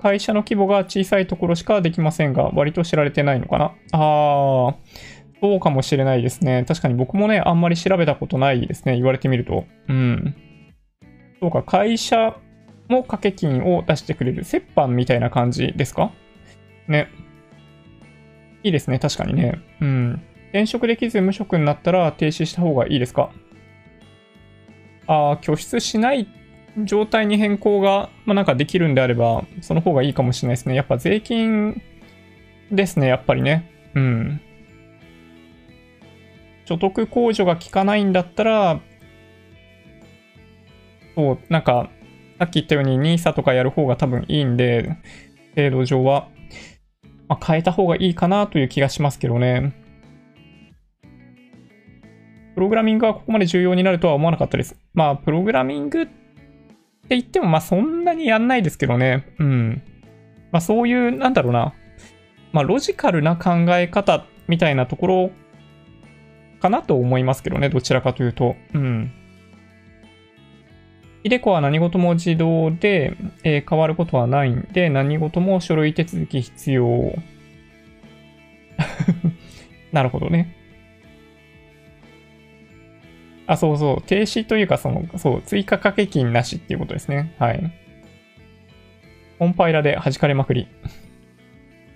会社の規模が小さいところしかできませんが、割と知られてないのかなあー、そうかもしれないですね。確かに僕もね、あんまり調べたことないですね。言われてみると。うん。そうか、会社も掛け金を出してくれる折半みたいな感じですか？ね。いいですね、確かにね。うん。転職できず無職になったら停止した方がいいですか？ああ、拠出しない状態に変更が、まあ、なんかできるんであれば、その方がいいかもしれないですね。やっぱ税金ですね、やっぱりね。うん。所得控除が効かないんだったら、そう、なんか、さっき言ったように NISA とかやる方が多分いいんで、制度上は、まあ、変えた方がいいかなという気がしますけどね。プログラミングはここまで重要になるとは思わなかったです。まあ、プログラミングってって言っても、まあそんなにやんないですけどね。うん。まあそういう、なんだろうな。まあロジカルな考え方みたいなところかなと思いますけどね。どちらかというと。うん。イデコは何事も自動で、えー、変わることはないんで、何事も書類手続き必要。なるほどね。あ、そうそう。停止というか、その、そう、追加掛け金なしっていうことですね。はい。コンパイラで弾かれまくり。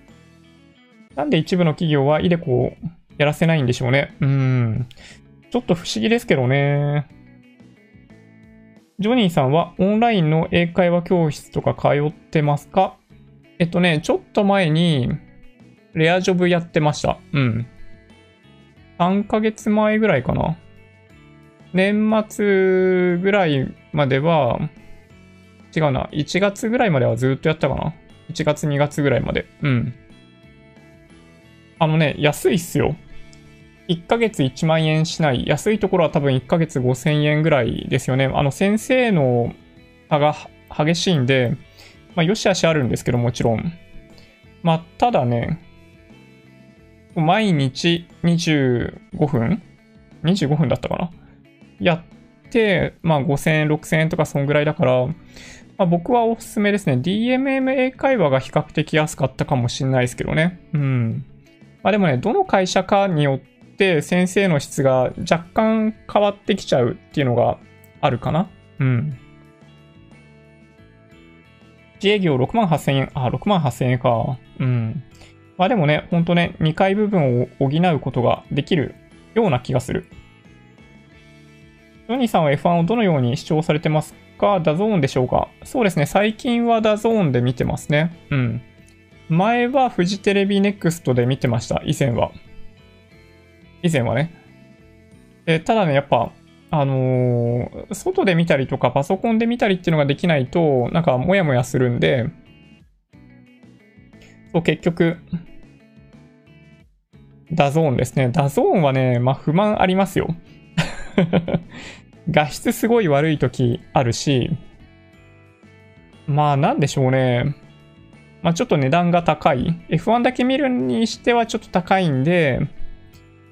なんで一部の企業はイデコをやらせないんでしょうね。うん。ちょっと不思議ですけどね。ジョニーさんはオンラインの英会話教室とか通ってますか？えっとね、ちょっと前にレアジョブやってました。うん。3ヶ月前ぐらいかな。年末ぐらいまでは、違うな。1月ぐらいまではずっとやったかな。1月2月ぐらいまで。うん。あのね、安いっすよ。1ヶ月1万円しない。安いところは多分1ヶ月5000円ぐらいですよね。あの、先生の差が激しいんで、まあ、よしあしあるんですけど、もちろん。まあ、ただね、毎日25分 ?25 分だったかな？やって、まあ5000円、6000円とかそんぐらいだから、まあ、僕はおすすめですね。DMM 英会話が比較的安かったかもしれないですけどね。うん。まあでもね、どの会社かによって先生の質が若干変わってきちゃうっていうのがあるかな。うん。自営業6万8000円。あ、6万8000円か。うん。まあでもね、ほんとね、2階部分を補うことができるような気がする。ヨニさんは F1 をどのように視聴されてますか？ DAZN でしょうか？そうですね、最近は DAZN で見てますね。うん。前はフジテレビネクストで見てました、以前は。以前はね。えただね、やっぱ、あのー、外で見たりとかパソコンで見たりっていうのができないと、なんかモヤモヤするんで、そう、結局、 DAZN ですね。 DAZN はね、まあ不満ありますよ。画質すごい悪い時あるし、まあなんでしょうね。まあちょっと値段が高い。F1 だけ見るにしてはちょっと高いんで、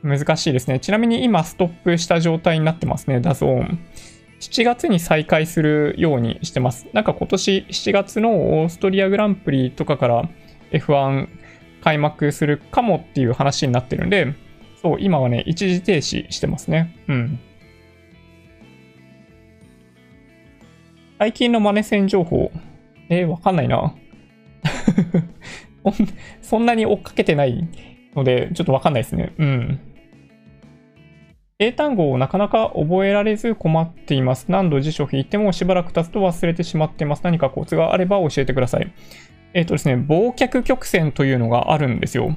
難しいですね。ちなみに今ストップした状態になってますね、 DAZN。7月に再開するようにしてます。なんか今年7月のオーストリアグランプリとかから F1 開幕するかもっていう話になってるんで、そう、今はね、一時停止してますね。うん。最近のマネ線情報。えー、わかんないな。そんなに追っかけてないので、ちょっとわかんないですね。うん。英単語をなかなか覚えられず困っています。何度辞書を引いてもしばらく経つと忘れてしまっています。何かコツがあれば教えてください。えっ、ー、とですね、忘却曲線というのがあるんですよ。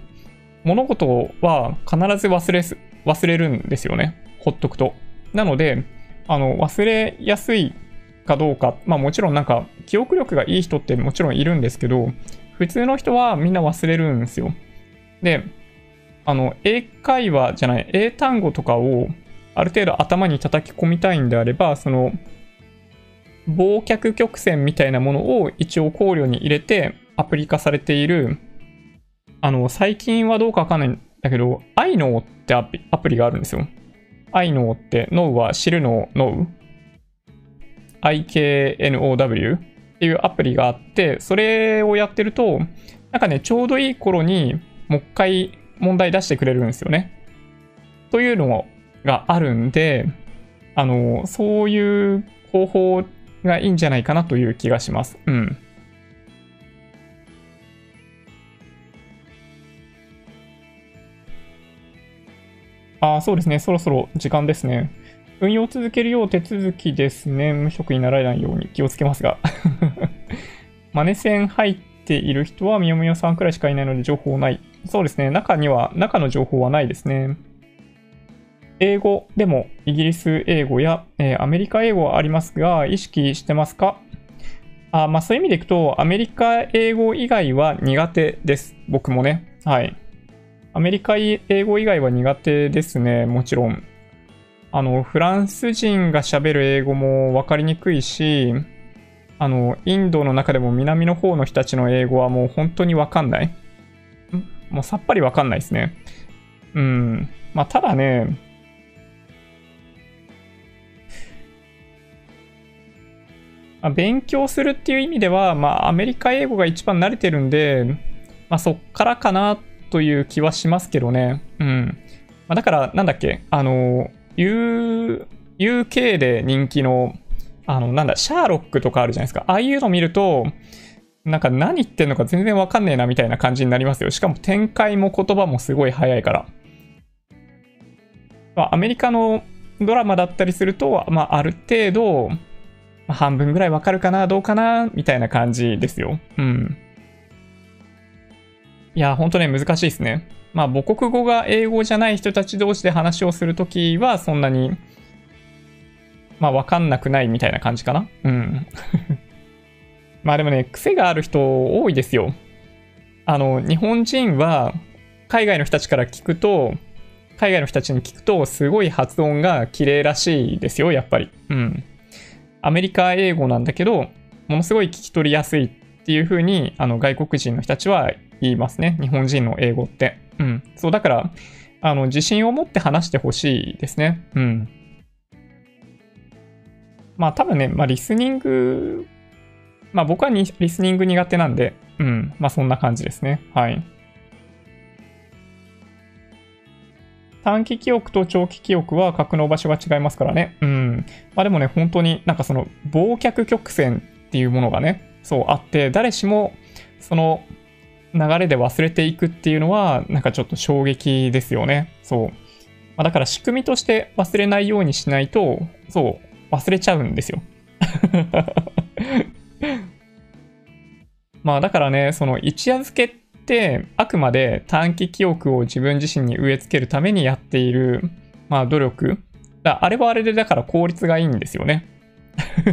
物事は必ず忘れす、忘れるんですよね。ほっとくと。なので、あの、忘れやすいかどうか、まあもちろんなんか記憶力がいい人ってもちろんいるんですけど、普通の人はみんな忘れるんですよ。で、あの、英会話じゃない、英単語とかをある程度頭に叩き込みたいんであれば、その、忘却曲線みたいなものを一応考慮に入れてアプリ化されている、あの、最近はどうかわかんないんだけど、i k n o ってアプリがあるんですよ。i k n o って、脳は知るの脳 IKNOW っていうアプリがあって、それをやってると、なんかね、ちょうどいい頃にもう一回問題出してくれるんですよね。というのがあるんで、あの、そういう方法がいいんじゃないかなという気がします。うん。ああ、そうですね。そろそろ時間ですね。運用を続けるよう手続きですね。無職になられないように気をつけますが。マネ線入っている人はみよみよさんくらいしかいないので情報ない。そうですね。中には、中の情報はないですね。英語でもイギリス英語や、えー、アメリカ英語はありますが、意識してますか？あまあそういう意味でいくと、アメリカ英語以外は苦手です。僕もね。はい。アメリカ英語以外は苦手ですね。もちろん。あの、フランス人が喋る英語も分かりにくいし、あの、インドの中でも南の方の人たちの英語はもう本当に分かんない。もうさっぱり分かんないですね。うん。まあ、ただね、まあ、勉強するっていう意味では、まあ、アメリカ英語が一番慣れてるんで、まあ、そっからかなという気はしますけどね。うん。まあ、だから、なんだっけ、あの、U、UK で人気の、あの、なんだ、シャーロックとかあるじゃないですか。ああいうの見ると、なんか何言ってんのか全然わかんねえなみたいな感じになりますよ。しかも展開も言葉もすごい早いから。ま、アメリカのドラマだったりすると、まあ、ある程度、まあ、半分ぐらいわかるかな、どうかな、みたいな感じですよ。うん。いや、ほんとね、難しいですね。まあ、母国語が英語じゃない人たち同士で話をするときは、そんなに、まあ、わかんなくないみたいな感じかな。うん。まあでもね、癖がある人多いですよ。あの、日本人は、海外の人たちから聞くと、海外の人たちに聞くと、すごい発音が綺麗らしいですよ、やっぱり。うん。アメリカ英語なんだけど、ものすごい聞き取りやすいっていう風に、あの、外国人の人たちは言いますね。日本人の英語って。うん。そう、だから、あの、自信を持って話してほしいですね。うん。まあ多分ね、まあリスニング、まあ僕はリスニング苦手なんで、うん。まあそんな感じですね。はい。短期記憶と長期記憶は格の場所が違いますからね。うん。まあでもね、本当になんかその、忘却曲線っていうものがね、そうあって、誰しもその流れで忘れていくっていうのは、なんかちょっと衝撃ですよね。そう。まあ、だから仕組みとして忘れないようにしないと、そう、忘れちゃうんですよ。まあだからね、その一夜漬けって、あくまで短期記憶を自分自身に植え付けるためにやっている、まあ努力。だあれはあれでだから効率がいいんですよね。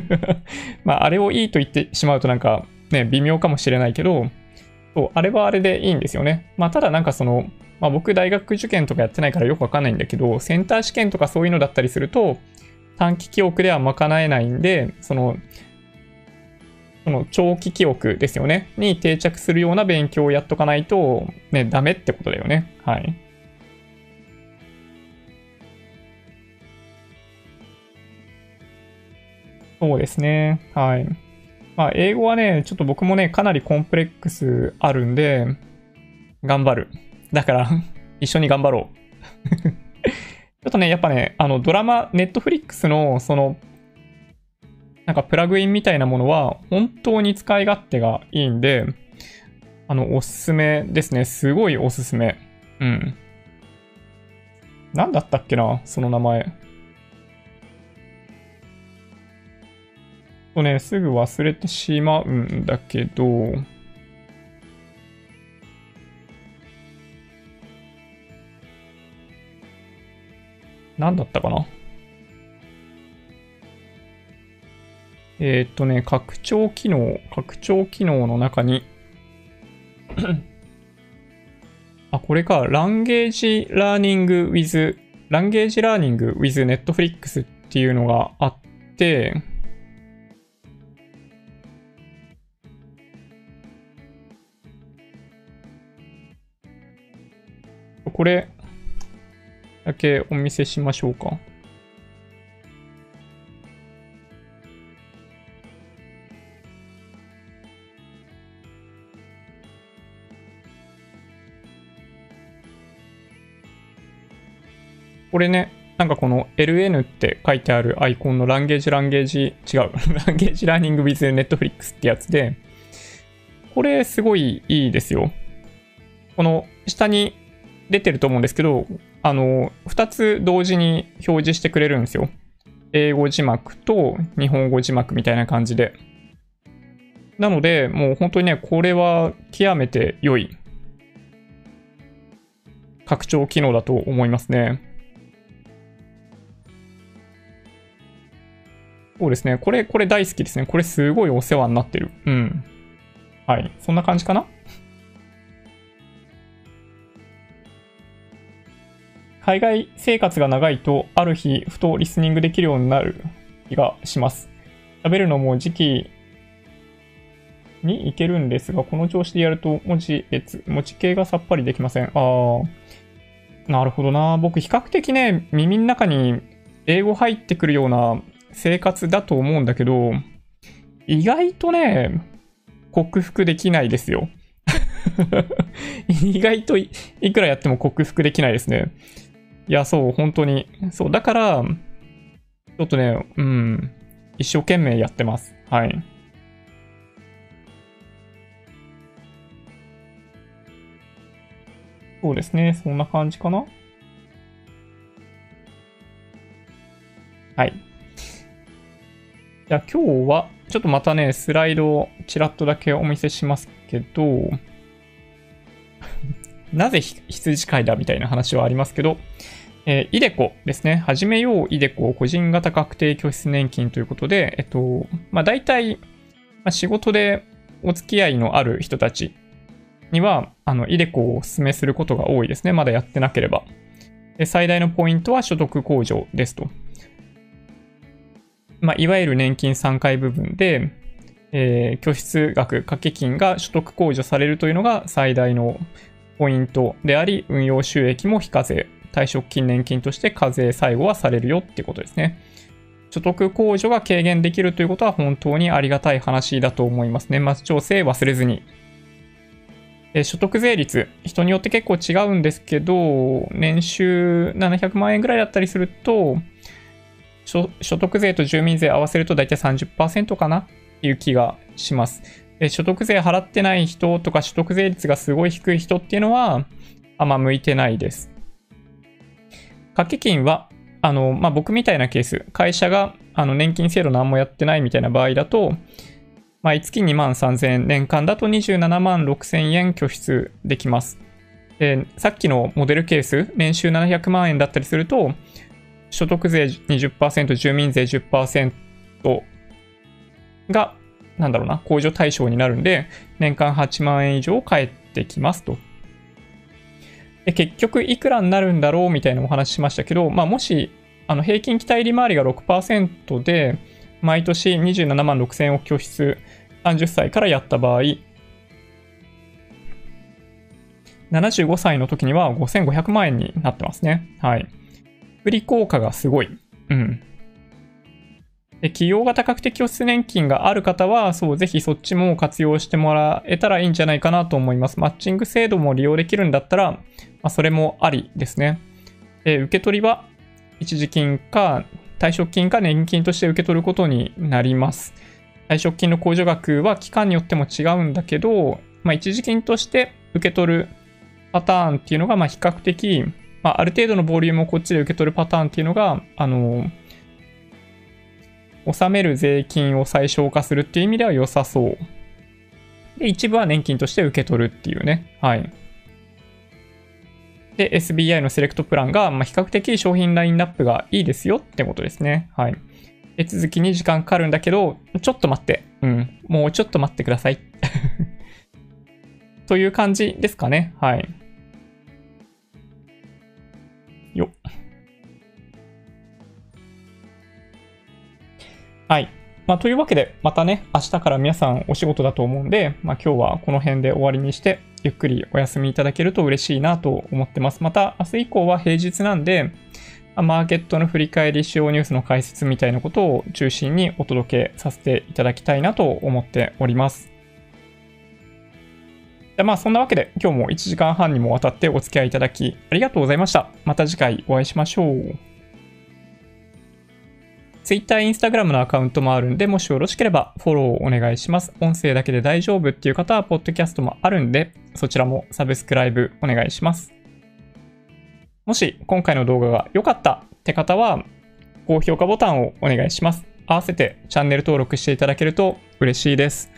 まああれをいいと言ってしまうとなんかね、微妙かもしれないけど、そう、あれはあれでいいんですよね。まあただなんかその、まあ僕大学受験とかやってないからよくわかんないんだけど、センター試験とかそういうのだったりすると、短期記憶では賄えないんで、その、その長期記憶ですよね。に定着するような勉強をやっとかないと、ね、ダメってことだよね。はい。そうですね。はい。まあ、英語はね、ちょっと僕もね、かなりコンプレックスあるんで、頑張る。だから 一緒に頑張ろう ちょっとね、やっぱね、あの、ドラマ、ネットフリックスの、その、なんかプラグインみたいなものは本当に使い勝手がいいんで、あの、おすすめですね。すごいおすすめ。うん。なんだったっけなその名前。とね、すぐ忘れてしまうんだけど、なんだったかな？えー、っとね、拡張機能、拡張機能の中にあ、これか、ランゲージラーニング with、ランゲージラーニング with Netflix っていうのがあって、これだけお見せしましょうか。これね、なんかこの LN って書いてあるアイコンのランゲージランゲージ、違う、ランゲージラーニング with Netflix ってやつで、これすごいいいですよ。この下に出てると思うんですけど、あの、2つ同時に表示してくれるんですよ。英語字幕と日本語字幕みたいな感じで。なので、もう本当にね、これは極めて良い拡張機能だと思いますね。そうですね。これ、これ大好きですね。これすごいお世話になってる。うん。はい。そんな感じかな？海外生活が長いと、ある日、ふとリスニングできるようになる気がします。喋るのも時期にいけるんですが、この調子でやると文字列、文字系がさっぱりできません。ああ、なるほどな。僕、比較的ね、耳の中に英語入ってくるような生活だと思うんだけど、意外とね、克服できないですよ。意外といくらやっても克服できないですね。いや、そう、本当に。そう、だから、ちょっとね、うん、一生懸命やってます。はい。そうですね、そんな感じかな。はい。じゃあ今日は、ちょっとまたね、スライドをちらっとだけお見せしますけど、なぜ 羊飼いだみたいな話はありますけど、えー、イデコですね。始めようイデコ個人型確定拠出年金ということで、えっと、まあ大体、まあ、仕事でお付き合いのある人たちには、あの、イデコをお勧めすることが多いですね。まだやってなければ。で最大のポイントは所得控除ですと。まあ、いわゆる年金3回部分で、えー、拠出額、掛け金が所得控除されるというのが最大のポイントであり、運用収益も非課税、退職金年金として課税最後はされるよってことですね。所得控除が軽減できるということは本当にありがたい話だと思います。年末調整忘れずに。え所得税率、人によって結構違うんですけど、年収700万円ぐらいだったりすると、所得税と住民税合わせると大体30%かなっていう気がします。所得税払ってない人とか所得税率がすごい低い人っていうのは、あんま向いてないです。掛け金は、あの、まあ、僕みたいなケース、会社があの年金制度何もやってないみたいな場合だと、毎月2万3000円、年間だと27万6000円拠出できます。で、さっきのモデルケース、年収700万円だったりすると、所得税20%、住民税10%がなんだろうな、控除対象になるんで、年間8万円以上返ってきますと。で結局いくらになるんだろうみたいなお話ししましたけど、まあ、もしあの平均期待利回りが6%で、毎年27万6000円を拠出30歳からやった場合、75歳の時には5500万円になってますね。はい。振り効果がすごい。うん。で企業型確定拠出年金がある方は、そう、ぜひそっちも活用してもらえたらいいんじゃないかなと思います。マッチング制度も利用できるんだったら、まあ、それもありですね。で受け取りは、一時金か退職金か年金として受け取ることになります。退職金の控除額は期間によっても違うんだけど、まあ、一時金として受け取るパターンっていうのが、ま、比較的、まあ、ある程度のボリュームをこっちで受け取るパターンっていうのが、あの納める税金を最小化するっていう意味では良さそう。で、一部は年金として受け取るっていうね。はい。で、SBI のセレクトプランが、まあ、比較的商品ラインナップがいいですよってことですね。はい。手続きに時間かかるんだけど、ちょっと待って。うん。もうちょっと待ってください。という感じですかね。はい。よ。はい。まあ、というわけで、またね、明日から皆さんお仕事だと思うんで、まあ、今日はこの辺で終わりにして、ゆっくりお休みいただけると嬉しいなと思ってます。また、明日以降は平日なんで、マーケットの振り返り、主要ニュースの解説みたいなことを中心にお届けさせていただきたいなと思っております。でまあそんなわけで今日も1時間半にもわたってお付き合いいただきありがとうございました。また次回お会いしましょう。Twitter、Instagram のアカウントもあるんで、もしよろしければフォローをお願いします。音声だけで大丈夫っていう方は、ポッドキャストもあるんで、そちらもサブスクライブお願いします。もし今回の動画が良かったって方は、高評価ボタンをお願いします。合わせてチャンネル登録していただけると嬉しいです。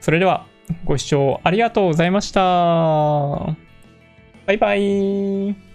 それでは、ご視聴ありがとうございました。バイバイ。